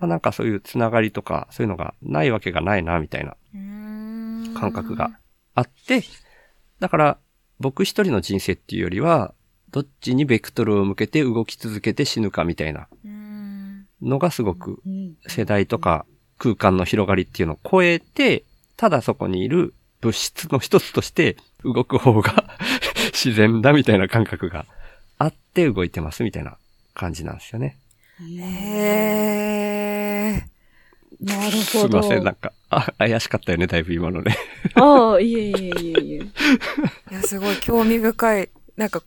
まあ、なんかそういうつながりとか、そういうのがないわけがないな、みたいな感覚があって、だから僕一人の人生っていうよりは、どっちにベクトルを向けて動き続けて死ぬかみたいなのがすごくうん。世代とか空間の広がりっていうのを超えて、ただそこにいる物質の一つとして動く方が 自然だみたいな感覚があって動いてますみたいな感じなんですよね。へー。なるほど。すいません、なんか、あ、怪しかったよね、だいぶ今のね。ああ、いえいえいえいえ。いや、すごい興味深い。なんか、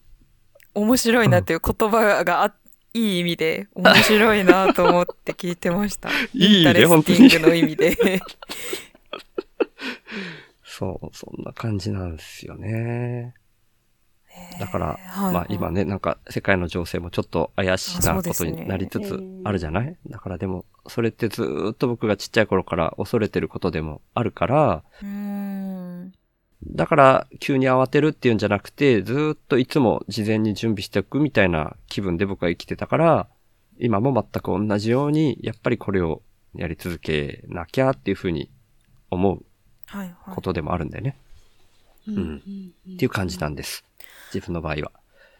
面白いなっていう言葉があ、いい意味で、面白いなと思って聞いてました。いいね interesting の意味で。そう、そんな感じなんですよね。だから、はいまあ今ね、なんか世界の情勢もちょっと怪しなことになりつつあるじゃない、だからでも、それってずーっと僕がちっちゃい頃から恐れてることでもあるから。だから急に慌てるっていうんじゃなくて、ずーっといつも事前に準備しておくみたいな気分で僕は生きてたから、今も全く同じように、やっぱりこれをやり続けなきゃっていうふうに思うはいはい。ことでもあるんだよね。うんっていう感じなんです。自分の場合は。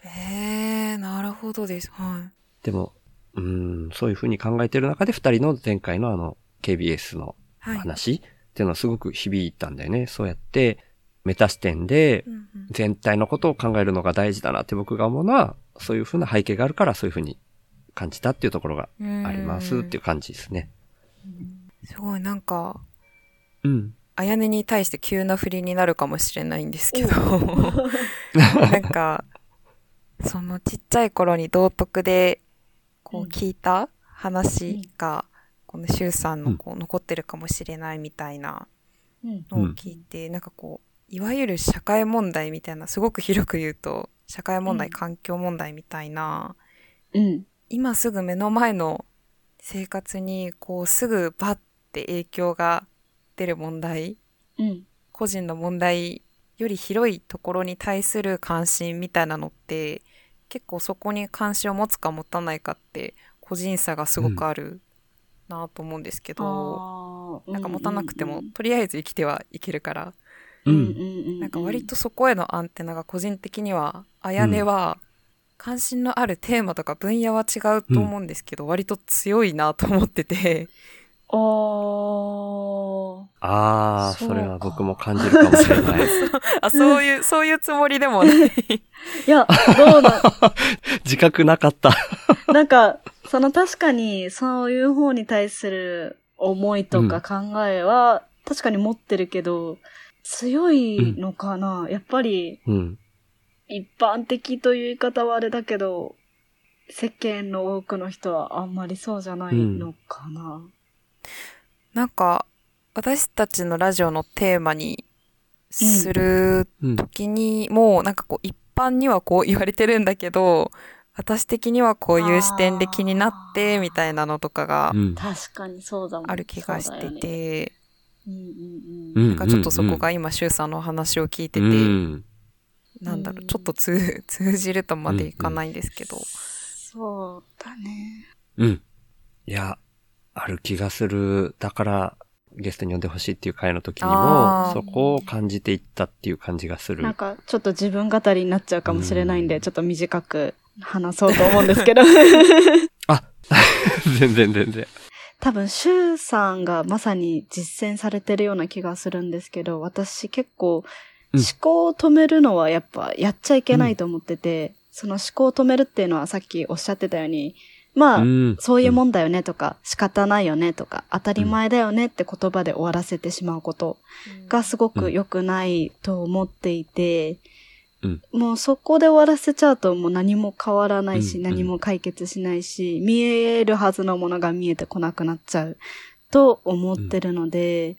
へー、なるほどです。はでも、うーん、そういうふうに考えてる中で二人の前回のあの KBS のい。はい。話っていうのはすごく響いたんだよね。そうやってメタ視点で全体のことを考えるのが大事だなって僕が思うのは、そういうふうな背景があるからそういうふうに感じたっていうところがありますっていう感じですね。すごい、なんか、うん。あやねに対して急な振りになるかもしれないんですけど、なんか、そのちっちゃい頃に道徳で、こううん聞いた話が、このシュウさんのこう残ってるかもしれないみたいなうんのを聞いて、なんかこう、いわゆる社会問題みたいな、すごく広く言うと、社会問題、うん環境問題みたいな、うん。今すぐ目の前の生活にこうすぐバッて影響が出る問題うん。個人の問題より広いところに対する関心みたいなのって結構そこに関心を持つか持たないかって個人差がすごくあるなと思うんですけど、あなんか持たなくても、とりあえず生きてはいけるから、うんうん。うん。なんか割とそこへのアンテナが個人的にはあやねは関心のあるテーマとか分野は違うと思うんですけど、割と強いなと思ってて、あー。ああ、それは僕も感じるかもしれない。あ、そういう、そういうつもりでもない。いや、どうだ。自覚なかった。なんか、その確かに、そういう方に対する思いとか考えは、確かに持ってるけど、強いのかな、やっぱり、うん。一般的という言い方はあれだけど、世間の多くの人はあんまりそうじゃないのかな。なんか、私たちのラジオのテーマにするうん。時にも、なんかこう、一般にはこう言われてるんだけど、私的にはこういう視点で気になって、みたいなのとかがうん。確かにそうだもん。ある気がして。て、うんうんううん。んなんかちょっとそこが今、シュウさんのお話を聞いてて、うん。なんだろう、うんちょっと通 通じるとまでいかないんですけど、そうだね。うん。いや、ある気がする。だから、ゲストに呼んでほしいっていう回の時にもそこを感じていったっていう感じがする。なんか、ちょっと自分語りになっちゃうかもしれないんで、ちょっと短く話そうと思うんですけど。あ、全然全然。多分、シュウさんがまさに実践されてるような気がするんですけど、私結構、うん思考を止めるのはやっぱやっちゃいけないと思ってて、その思考を止めるっていうのはさっきおっしゃってたように、まあ、うん。そういうもんだよねとか、仕方ないよねとか、当たり前だよねって言葉で終わらせてしまうことがすごく良くないと思っていて、うん。もうそこで終わらせちゃうともう何も変わらないし、うん。何も解決しないし、見えるはずのものが見えてこなくなっちゃうと思ってるので、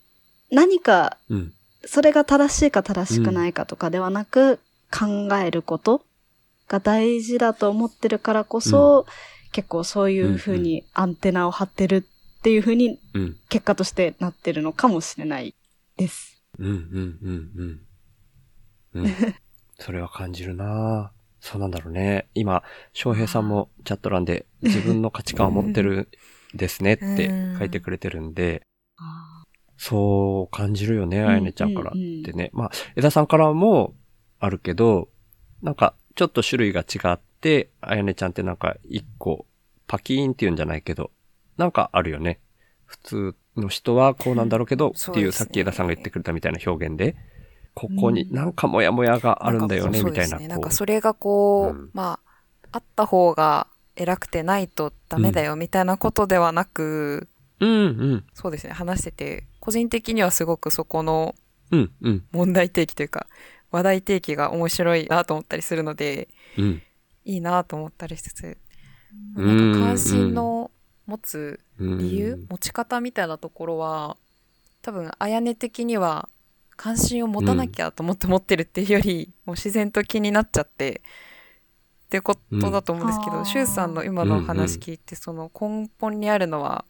何かうん。それが正しいか正しくないかとかではなく、考えることが大事だと思ってるからこそ、結構そういう風にアンテナを張ってるっていう風にうん。結果としてなってるのかもしれないです。うん、うん、うん、うん。うん。それは感じるなそうなんだろうね。今、翔平さんもチャット欄で自分の価値観を持ってるですねって書いてくれてるんで、あそう感じるよね、んあやねちゃんからってね。まあ、枝さんからもあるけど、なんか、ちょっと種類が違って、あやねちゃんってなんか一個、パキーンっていうんじゃないけど、なんかあるよね。普通の人はこうなんだろうけど、っていうさっき枝さんが言ってくれたみたいな表現で、ここにうんなんかモヤモヤがあるんだよね、なみたいな。なんかそれがこう、うんまあ、あった方が偉くてないとダメだよみたいなことではなく、うんうん。そうですね、話してて、個人的にはすごくそこの。問題提起というか、話題提起が面白いなと思ったりするので、うん。いいなと思ったりしつつ、うん。なんか関心の持つうん理由、持ち方みたいなところは、多分、あやね的には、関心を持たなきゃと思って持ってるっていうより、もう自然と気になっちゃって、ってことだと思うんですけど、うん。シュウさんの今のお話聞いて、その根本にあるのは、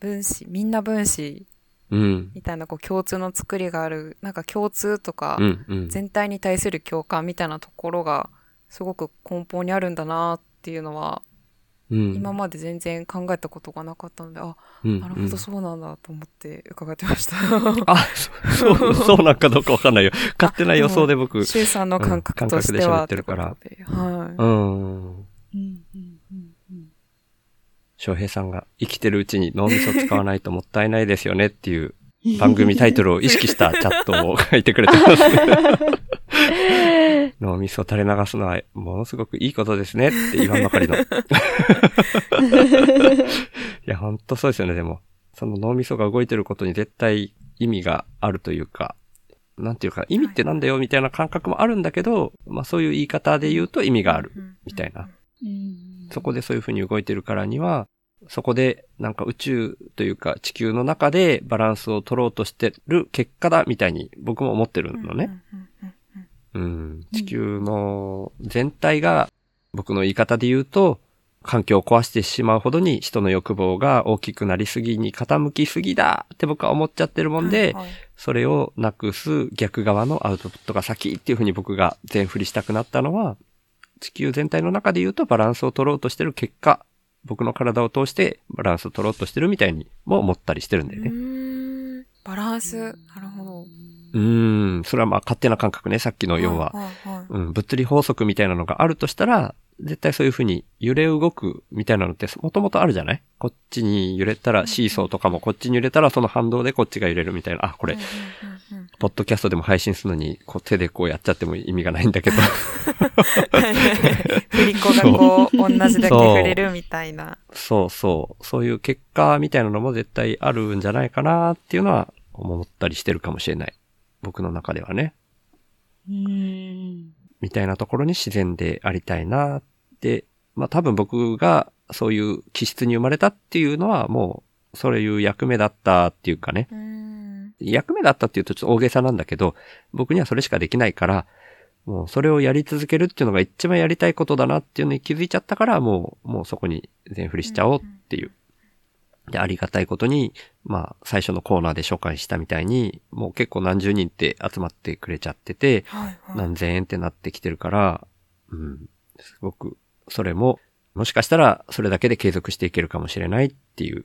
分子、みんな分子うん。みたいなこう共通の作りがある、なんか共通とかう、んうん。全体に対する共感みたいなところが、すごく根本にあるんだなっていうのは、うん今まで全然考えたことがなかったので、あ、うんなるほど、そうなんだと思って伺ってました。あ、そそう、そうなんかどうかわかんないよ。勝手な予想で僕。シュウさんの感覚としては、うんってるからはい。うん。うんうんうんうん翔平さんが生きてるうちに脳みそ使わないともったいないですよねっていう番組タイトルを意識したチャットを書いてくれてます。脳みそ垂れ流すのはものすごくいいことですねって言わんばかりの。いや、ほんとそうですよね、でも。その脳みそが動いてることに絶対意味があるというか、なんていうか、意味ってなんだよみたいな感覚もあるんだけど、まあそういう言い方で言うと意味があるみたいな。うんそこでそういう風に動いてるからには、そこでなんか宇宙というか地球の中でバランスを取ろうとしてる結果だみたいに僕も思ってるのね。うん。地球の全体が僕の言い方で言うと、環境を壊してしまうほどに人の欲望が大きくなりすぎに傾きすぎだって僕は思っちゃってるもんで、はいはいそれをなくす逆側のアウトプットが先っていう風に僕が全振りしたくなったのは、地球全体の中で言うとバランスを取ろうとしてる結果、僕の体を通してバランスを取ろうとしてるみたいにも思ったりしてるんだようね。バランス。なるほど。うーん、それはまあ勝手な感覚ね、さっきの要は。いいはいうん、物理法則みたいなのがあるとしたら、絶対そういう風に揺れ動くみたいなのってもともとあるじゃない？こっちに揺れたらシーソーとかもこっちに揺れたらその反動でこっちが揺れるみたいな。あ、これ、ポッドキャストでも配信するのにこう手でこうやっちゃっても意味がないんだけど。振り子がこう、同じだけ触れるみたいな。そうそう。そういう結果みたいなのも絶対あるんじゃないかなっていうのは思ったりしてるかもしれない。僕の中ではね。うんみたいなところに自然でありたいなって。まあ多分僕がそういう気質に生まれたっていうのはもうそういう役目だったっていうかね。役目だったっていうとちょっと大げさなんだけど、僕にはそれしかできないから、もうそれをやり続けるっていうのが一番やりたいことだなっていうのに気づいちゃったから、もう、もうそこに全振りしちゃおうっていう。で、ありがたいことに、まあ、最初のコーナーで紹介したみたいに、もう結構何十人って集まってくれちゃってて、はいはい。何千円ってなってきてるから、うん、すごく、それも、もしかしたらそれだけで継続していけるかもしれないっていう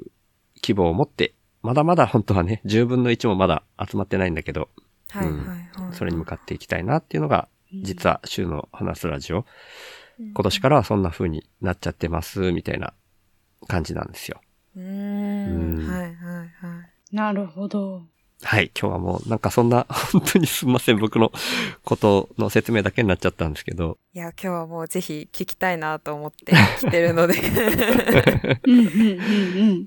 希望を持って、まだまだ本当はね、10分の1もまだ集まってないんだけど、はいはいはい。それに向かっていきたいなっていうのが、実は週の話すラジオ、今年からはそんな風になっちゃってます、みたいな感じなんですよ。うん。はいはいはい。なるほど。はい、今日はもうなんかそんな、本当にすみません、僕のことの説明だけになっちゃったんですけど、いや、今日はもうぜひ聞きたいなと思って来てるので。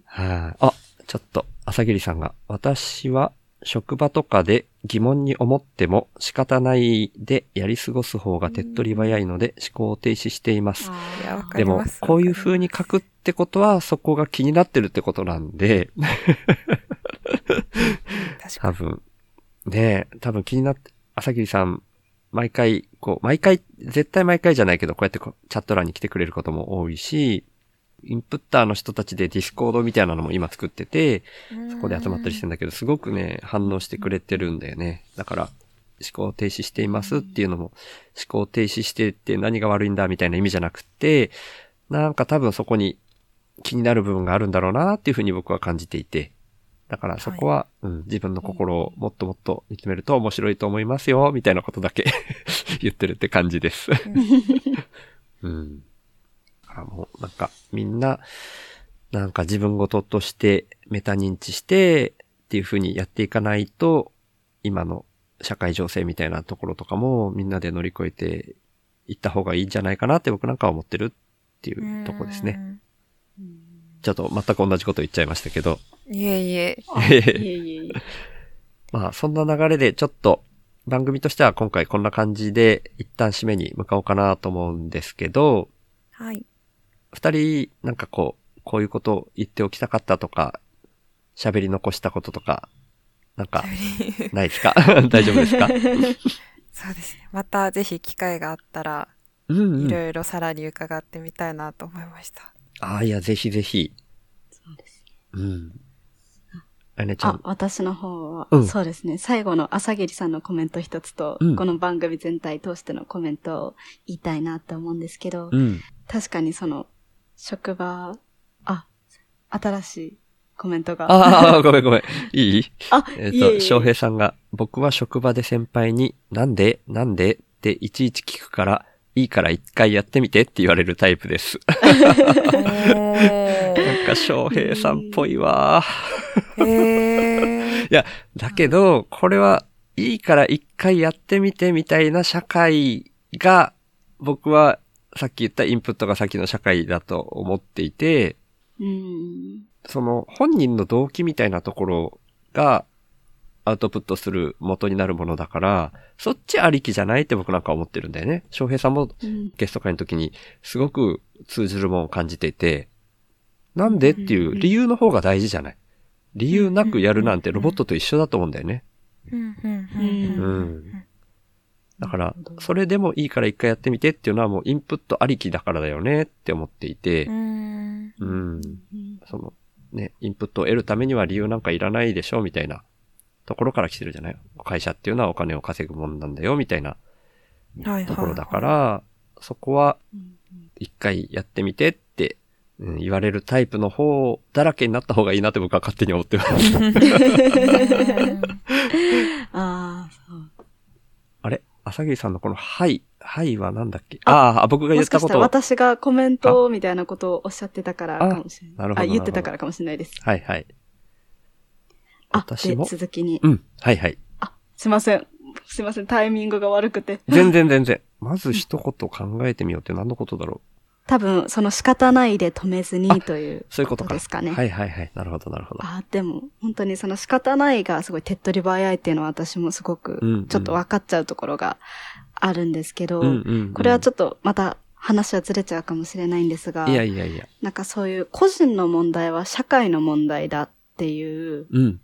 はい。あ、ちょっと、朝霧さんが、私は職場とかで疑問に思っても仕方ないでやり過ごす方が手っ取り早いので思考を停止しています。いや、わかでもこういう風に書くってことは、そこが気になってるってことなんで、多分、ねえ、多分気になって、朝霧さん、毎回、こう、毎回、絶対毎回じゃないけど、こうやってチャット欄に来てくれることも多いし、インプッターの人たちでディスコードみたいなのも今作ってて、に。そこで集まったりしてんだけど、すごくね、反応してくれてるんだよね。だから、思考停止していますっていうのも、思考停止してって何が悪いんだみたいな意味じゃなくて、なんか多分そこに気になる部分があるんだろうなっていうふうに僕は感じていて、だからそこは、うん、自分の心をもっともっと見つめると面白いと思いますよ、みたいなことだけ言ってるって感じです。うん。だからもうなんかみんな、なんか自分事としてメタ認知してっていう風にやっていかないと、今の社会情勢みたいなところとかもみんなで乗り越えていった方がいいんじゃないかなって僕なんかは思ってるっていうとこですね。ちょっと全く同じこと言っちゃいましたけど。いえ。いえいえいえ。まあそんな流れでちょっと番組としては今回こんな感じで一旦締めに向かおうかなと思うんですけど、はい。二人なんかこう、こういうことを言っておきたかったとか、喋り残したこととか、なんか、ないですか？大丈夫ですか？そうですね。またぜひ機会があったら、うん、うん。いろいろさらに伺ってみたいなと思いました。ああ、いや、ぜひぜひ。そうですうん。あねちゃあん、。私の方は、うんそうですね。最後の朝霧さんのコメント一つと、うんこの番組全体通してのコメントを言いたいなって思うんですけど、うん。確かにその、職場、あ、新しいコメントが。ああ、ごめんごめん。いい？あ、えっ、いえいえと、翔平さんが、僕は職場で先輩に、なんでなんで？っていちいち聞くから、いいから一回やってみてって言われるタイプです。なんか翔平さんっぽいわ。へーいや、だけど、これはいいから一回やってみてみたいな社会が、僕はさっき言ったインプットが先の社会だと思っていて、うん。その本人の動機みたいなところがアウトプットする元になるものだから、そっちありきじゃないって僕なんか思ってるんだよね。翔平さんもうんゲスト会の時にすごく通じるものを感じていて、なんでっていう理由の方が大事じゃない？理由なくやるなんてロボットと一緒だと思うんだよね。うん。だから、それでもいいから一回やってみてっていうのはもうインプットありきだからだよねって思っていて。う、ん。うん。その、ね、インプットを得るためには理由なんかいらないでしょみたいな。ところから来てるじゃない？会社っていうのはお金を稼ぐもんなんだよみたいな。はいところだかはら、そこはうん一回やってみてって、うん言われるタイプの方だらけになった方がいいなって僕は勝手に思ってます。ああ、そう。朝霧さんのこのはい、はいはなんだっけ？ああ、僕が言ったことを。私がコメントみたいなことをおっしゃってたからかもしれない。あなるほどあ、言ってたからかもしれないです。はいはい。あ、で、私も？続きに。うん、はいはい。あ、すいません。すいません。タイミングが悪くて。全然全然。まず一言考えてみようって何のことだろ多分、その仕方ないで止めずにというう。そういうことか。ですかね。はいはいはい。なるほどなるほど。あ、でも、本当にその仕方ないがすごい手っ取り早いっていうのは私もすごくちょっと分かっちゃうところがあるんですけど、これはちょっとまた話はずれちゃうかもしれないんですが、いやいやいや。なんかそういう個人の問題は社会の問題だっていう、うん。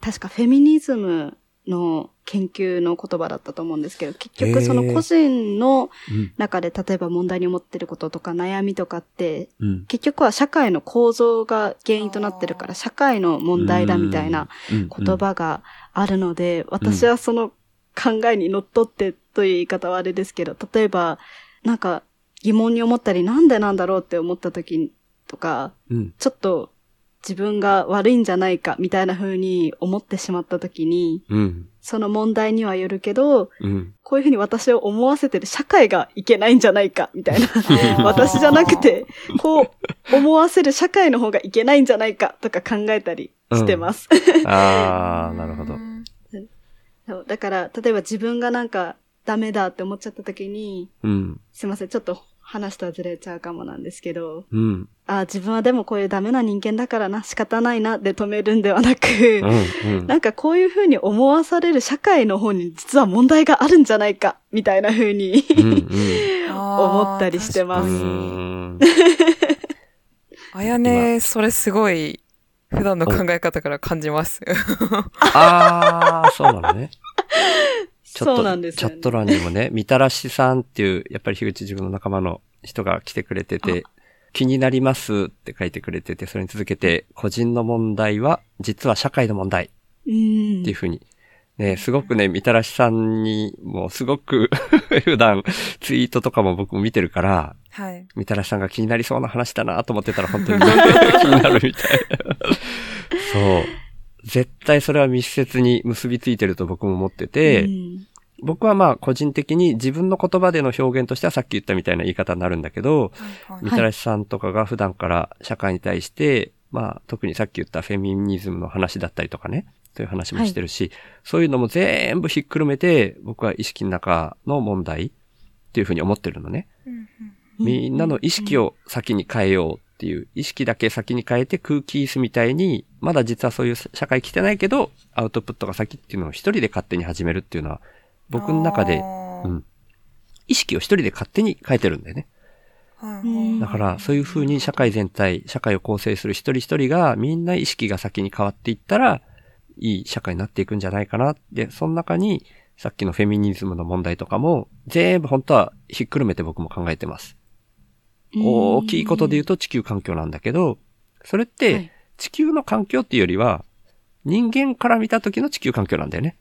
確かフェミニズムの研究の言葉だったと思うんですけど、結局その個人のうん。中で例えば問題に思ってることとか悩みとかって、うん。結局は社会の構造が原因となってるから、社会の問題だみたいなうん言葉があるので、私はその考えにのっとってという言い方はあれですけど、例えば、なんか疑問に思ったり、なんでなんだろうって思った時とか、うん。ちょっと自分が悪いんじゃないかみたいな風に思ってしまった時に、うん。その問題にはよるけど、うん。こういう風に私を思わせてる社会がいけないんじゃないかみたいな。私じゃなくて、こう思わせる社会の方がいけないんじゃないかとか考えたりしてます。あー、なるほど。だから、例えば自分がなんかダメだって思っちゃった時に、うん。すいません、ちょっと話とはずれちゃうかもなんですけど、うん。あ自分はでもこういうダメな人間だからな、仕方ないなで止めるんではなく、うん。うん。なんかこういう風に思わされる社会の方に実は問題があるんじゃないか、みたいな風にうん。うん。思ったりしてまうす。ん。あやね、それすごい、普段の考え方から感じます。あー、そうなのね。ちょっと、ね。チャット欄にもね、みたらしさんっていう、やっぱり樋口自分の仲間の人が来てくれてて、気になりますって書いてくれてて、それに続けて、個人の問題は、実は社会の問題っうんていうふうにね、すごくね、みたらしさんに、もうすごく 普段ツイートとかも僕も見てるから、はい。みたらしさんが気になりそうな話だなと思ってたら本当に 気になるみたいな。そう。絶対それは密接に結びついてると僕も思ってて、うん。僕はまあ個人的に自分の言葉での表現としてはさっき言ったみたいな言い方になるんだけど、はいみたらしさんとかが普段から社会に対して、まあ特にさっき言ったフェミニズムの話だったりとかね、そういう話もしてるし、そういうのも全部ひっくるめて僕は意識の中の問題っていうふうに思ってるのね。みんなの意識を先に変えようっていう、意識だけ先に変えて空気椅子みたいに、まだ実はそういう社会来てないけど、アウトプットが先っていうのを一人で勝手に始めるっていうのは、僕の中で、うん。意識を一人で勝手に変えてるんだよね。だから、そういう風に社会全体、社会を構成する一人一人が、みんな意識が先に変わっていったら、いい社会になっていくんじゃないかな。で、その中に、さっきのフェミニズムの問題とかも、全部本当はひっくるめて僕も考えてます。大きいことで言うと地球環境なんだけど、それっはてい地球の環境っていうよりは、人間から見た時の地球環境なんだよね。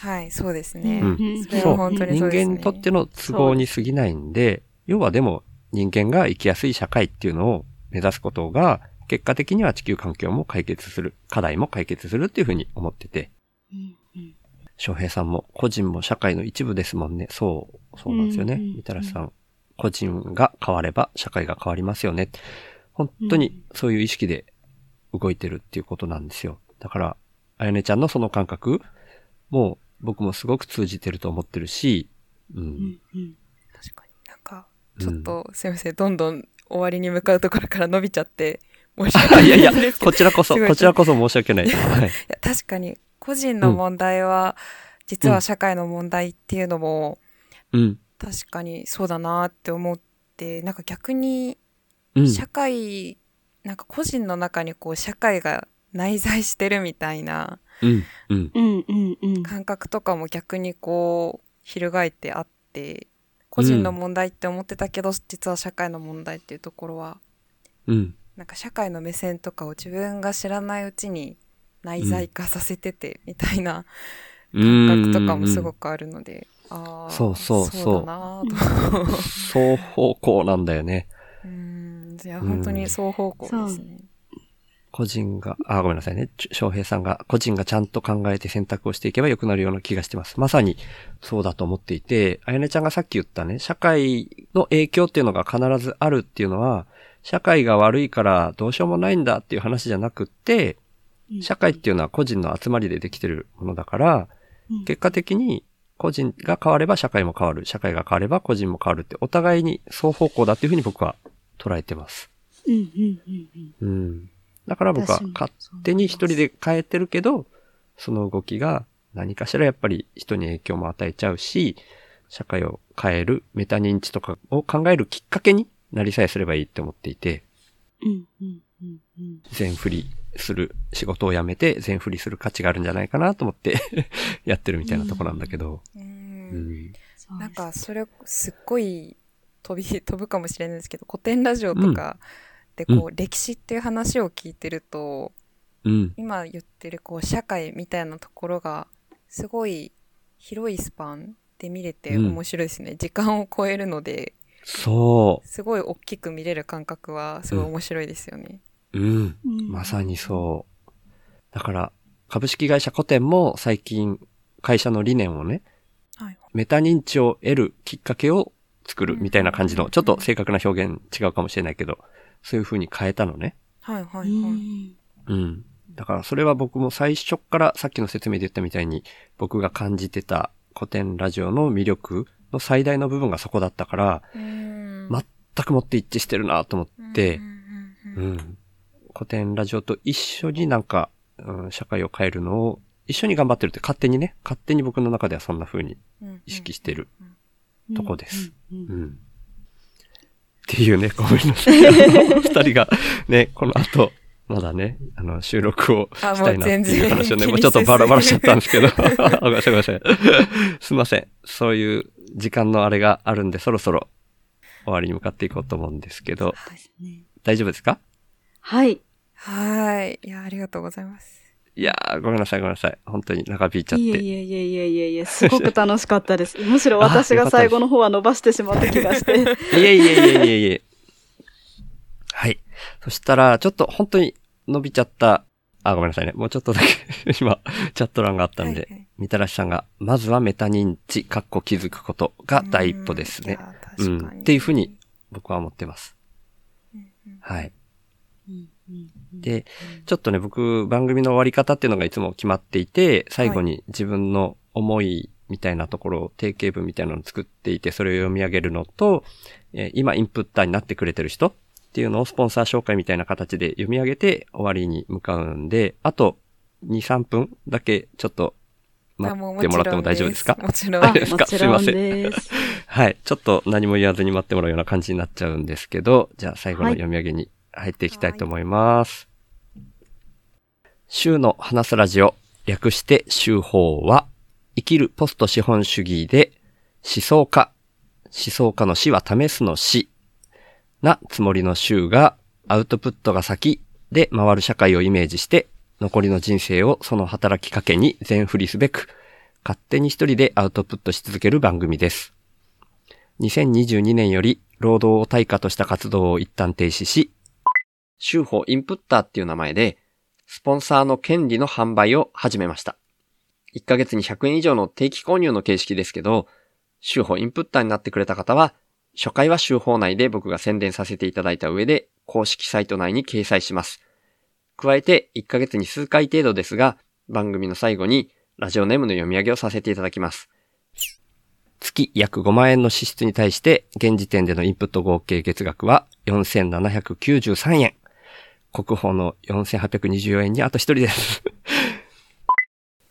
はい、そうですね。うんそう。は本当に人そうですね。間にとっての都合に過ぎないんで、要はでも人間が生きやすい社会っていうのを目指すことが、結果的には地球環境も解決する、課題も解決するっていうふうに思ってて、うんうん翔平さんも個人も社会の一部ですもんね。そう、そうなんですよね。みたらしさん、個人が変われば社会が変わりますよね。本当にそういう意識で動いてるっていうことなんですよ。だから、あやねちゃんのその感覚も僕もすごく通じてると思ってるし、う。うんんうん確かになんか、ちょっと、すいません、どんどん終わりに向かうところから伸びちゃって、申し訳ないいやいや。こちらこそ、こちらこそ申し訳ない。はい。いや確かに、個人の問題は、実は社会の問題っていうのも、うん。確かにそうだなって思って、なんか逆に、うん。社会、なんか個人の中にこう、社会が内在してるみたいなうん。うん。うんうんうん感覚とかも逆にこう、翻ってあって、個人の問題って思ってたけど、実は社会の問題っていうところは、うん。なんか社会の目線とかを自分が知らないうちに内在化させてて、みたいな感覚とかもすごく。くあるので、ああ、そうそうそうそう。双方向なんだよね。うん、いや、本当に双方向ですね。個人が、あ、ごめんなさいね。翔平さんが、個人がちゃんと考えて選択をしていけば良くなるような気がしてます。まさにそうだと思っていて、あやねちゃんがさっき言ったね、社会の影響っていうのが必ずあるっていうのは、社会が悪いからどうしようもないんだっていう話じゃなくって、社会っていうのは個人の集まりでできてるものだから、うん結果的に個人が変われば社会も変わる、社会が変われば個人も変わるってお互いに双方向だっていうふうに僕は捉えてます。うんうんうんうん。うん。だから僕は勝手に一人で変えてるけど、その動きが何かしらやっぱり人に影響も与えちゃうし、社会を変えるメタ認知とかを考えるきっかけになりさえすればいいって思っていて、うんうんうんうん。全振りする、仕事を辞めて全振りする価値があるんじゃないかなと思って やってるみたいなとこなんだけど、う。うんうですなんか、それ、すっごい飛び、飛ぶかもしれないですけど、古典ラジオとかで、こう、歴史っていう話を聞いてると、うん。今言ってる、こう、社会みたいなところが、すごい広いスパンで見れてうん面白いですね。時間を超えるので、そすごい大きく見れる感覚は、すごい面白いですよね。う。うん。うんまさにそう。だから、株式会社古典も最近会社の理念をね、はい。メタ認知を得るきっかけを作るみたいな感じの、ちょっと正確な表現違うかもしれないけど、そういう風に変えたのね。はい、はい、うはい。んうん。だからそれは僕も最初からさっきの説明で言ったみたいに、僕が感じてた古典ラジオの魅力の最大の部分がそこだったから、うん全くもって一致してるなと思ってう、ん。古典ラジオと一緒になんか、うん、社会を変えるのを一緒に頑張ってるって勝手にね、勝手に僕の中ではそんな風にうん意識してるうんとこです。っていうね、ごめんなさい。二人がね、この後、まだね、あの、収録をあしたいなっていう話をね、気にもうちょっとバラバラしちゃったんですけど。ごめんなさい、ごめんなさい。すいません。そういう時間のあれがあるんで、そろそろ終わりに向かっていこうと思うんですけど、ね大丈夫ですか？はい。はい。いや、ありがとうございます。いやー、ごめんなさい、ごめんなさい。本当に長引いちゃって。いえいえいえいえいえいえ、すごく楽しかったです。むしろ私が最後の方は伸ばしてしまった気がして。いえいえいえいえいえ。はい。そしたら、ちょっと本当に伸びちゃった。あ、ごめんなさいね。もうちょっとだけ、今、チャット欄があったんで、はいはいみたらしさんが、まずはメタ認知、かっこ気づくことが第一歩ですね。うん。うんいや確かにっていうふうに僕は思ってます。はい。で、ちょっとね、僕、番組の終わり方っていうのがいつも決まっていて、最後に自分の思いみたいなところを、定型文みたいなのを作っていて、それを読み上げるのと、えー今インプッターになってくれてる人っていうのをスポンサー紹介みたいな形で読み上げて終わりに向かうんで、あと2、3分だけちょっと待ってもらっても大丈夫ですか？もちろんあ、です。か？ちろんす。いです。はい。ちょっと何も言わずに待ってもらうような感じになっちゃうんですけど、じゃあ最後の読み上げに入っていきたいと思います。週の話すラジオ、略して週報は、生きるポスト資本主義で、思想家、思想家の死は試すの死なつもりの週が、アウトプットが先で回る社会をイメージして、残りの人生をその働きかけに全振りすべく、勝手に一人でアウトプットし続ける番組です。2022年より労働を対価とした活動を一旦停止し、週報インプッターっていう名前で、スポンサーの権利の販売を始めました。1ヶ月に100円以上の定期購入の形式ですけど、週報インプッターになってくれた方は、初回は週報内で僕が宣伝させていただいた上で、公式サイト内に掲載します。加えて、1ヶ月に数回程度ですが、番組の最後に、ラジオネームの読み上げをさせていただきます。月約5万円の支出に対して、現時点でのインプット合計月額は4793円。国宝の4824円にあと一人です。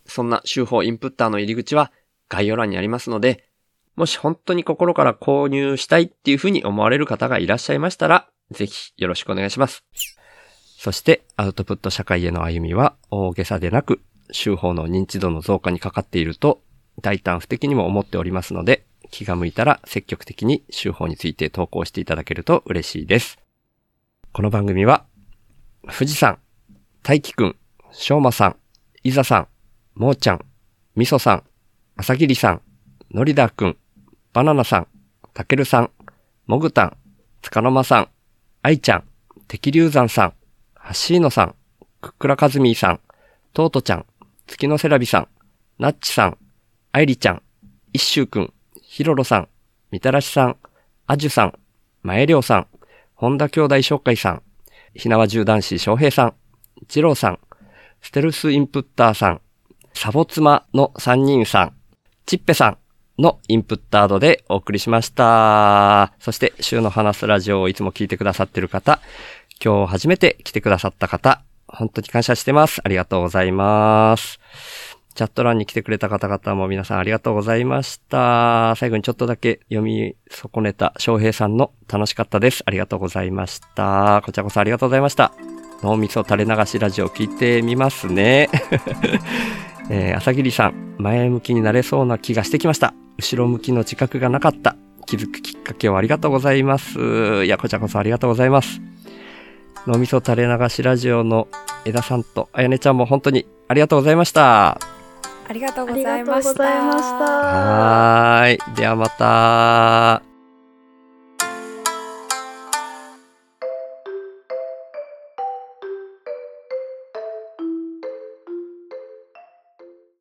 そんな週報インプッターの入り口は概要欄にありますので、もし本当に心から購入したいっていうふうに思われる方がいらっしゃいましたら、ぜひよろしくお願いします。そして、アウトプット社会への歩みは大げさでなく、週報の認知度の増加にかかっていると、大胆不敵にも思っておりますので、気が向いたら積極的に週報について投稿していただけると嬉しいです。この番組は、富士山、大輝くん、しょうまさん、いざさん、もーちゃん、みそさん、あさぎりさん、のりだくん、バナナさん、たけるさん、もぐたん、つかのまさん、あいちゃん、てきりゅうざんさん、はしーのさん、くっくらかずみーさん、とうとちゃん、月のせらびさん、なっちさん、あいりちゃん、いっしゅうくん、ひろろさん、みたらしさん、あじゅさん、まえりょうさん、本田兄弟紹介さん、ひなわ銃男子翔平さん、じろうさん、ステルスインプッターさん、サボ妻の3人さん、ちっぺさんのインプッタードでお送りしました。そして、週の話すラジオをいつも聞いてくださっている方、今日初めて来てくださった方、本当に感謝してます。ありがとうございます。チャット欄に来てくれた方々も皆さんありがとうございました。最後にちょっとだけ読み損ねた翔平さんの楽しかったです。ありがとうございました。こちらこそありがとうございました。脳みそ垂れ流しラジオ聞いてみますね。えー、朝霧さん、前向きになれそうな気がしてきました。後ろ向きの自覚がなかった。気づくきっかけをありがとうございます。いや、こちらこそありがとうございます。脳みそ垂れ流しラジオの枝さんとあやねちゃんも本当にありがとうございました。ありがとうごありがとうざいました。ございました。はーい。ではまた。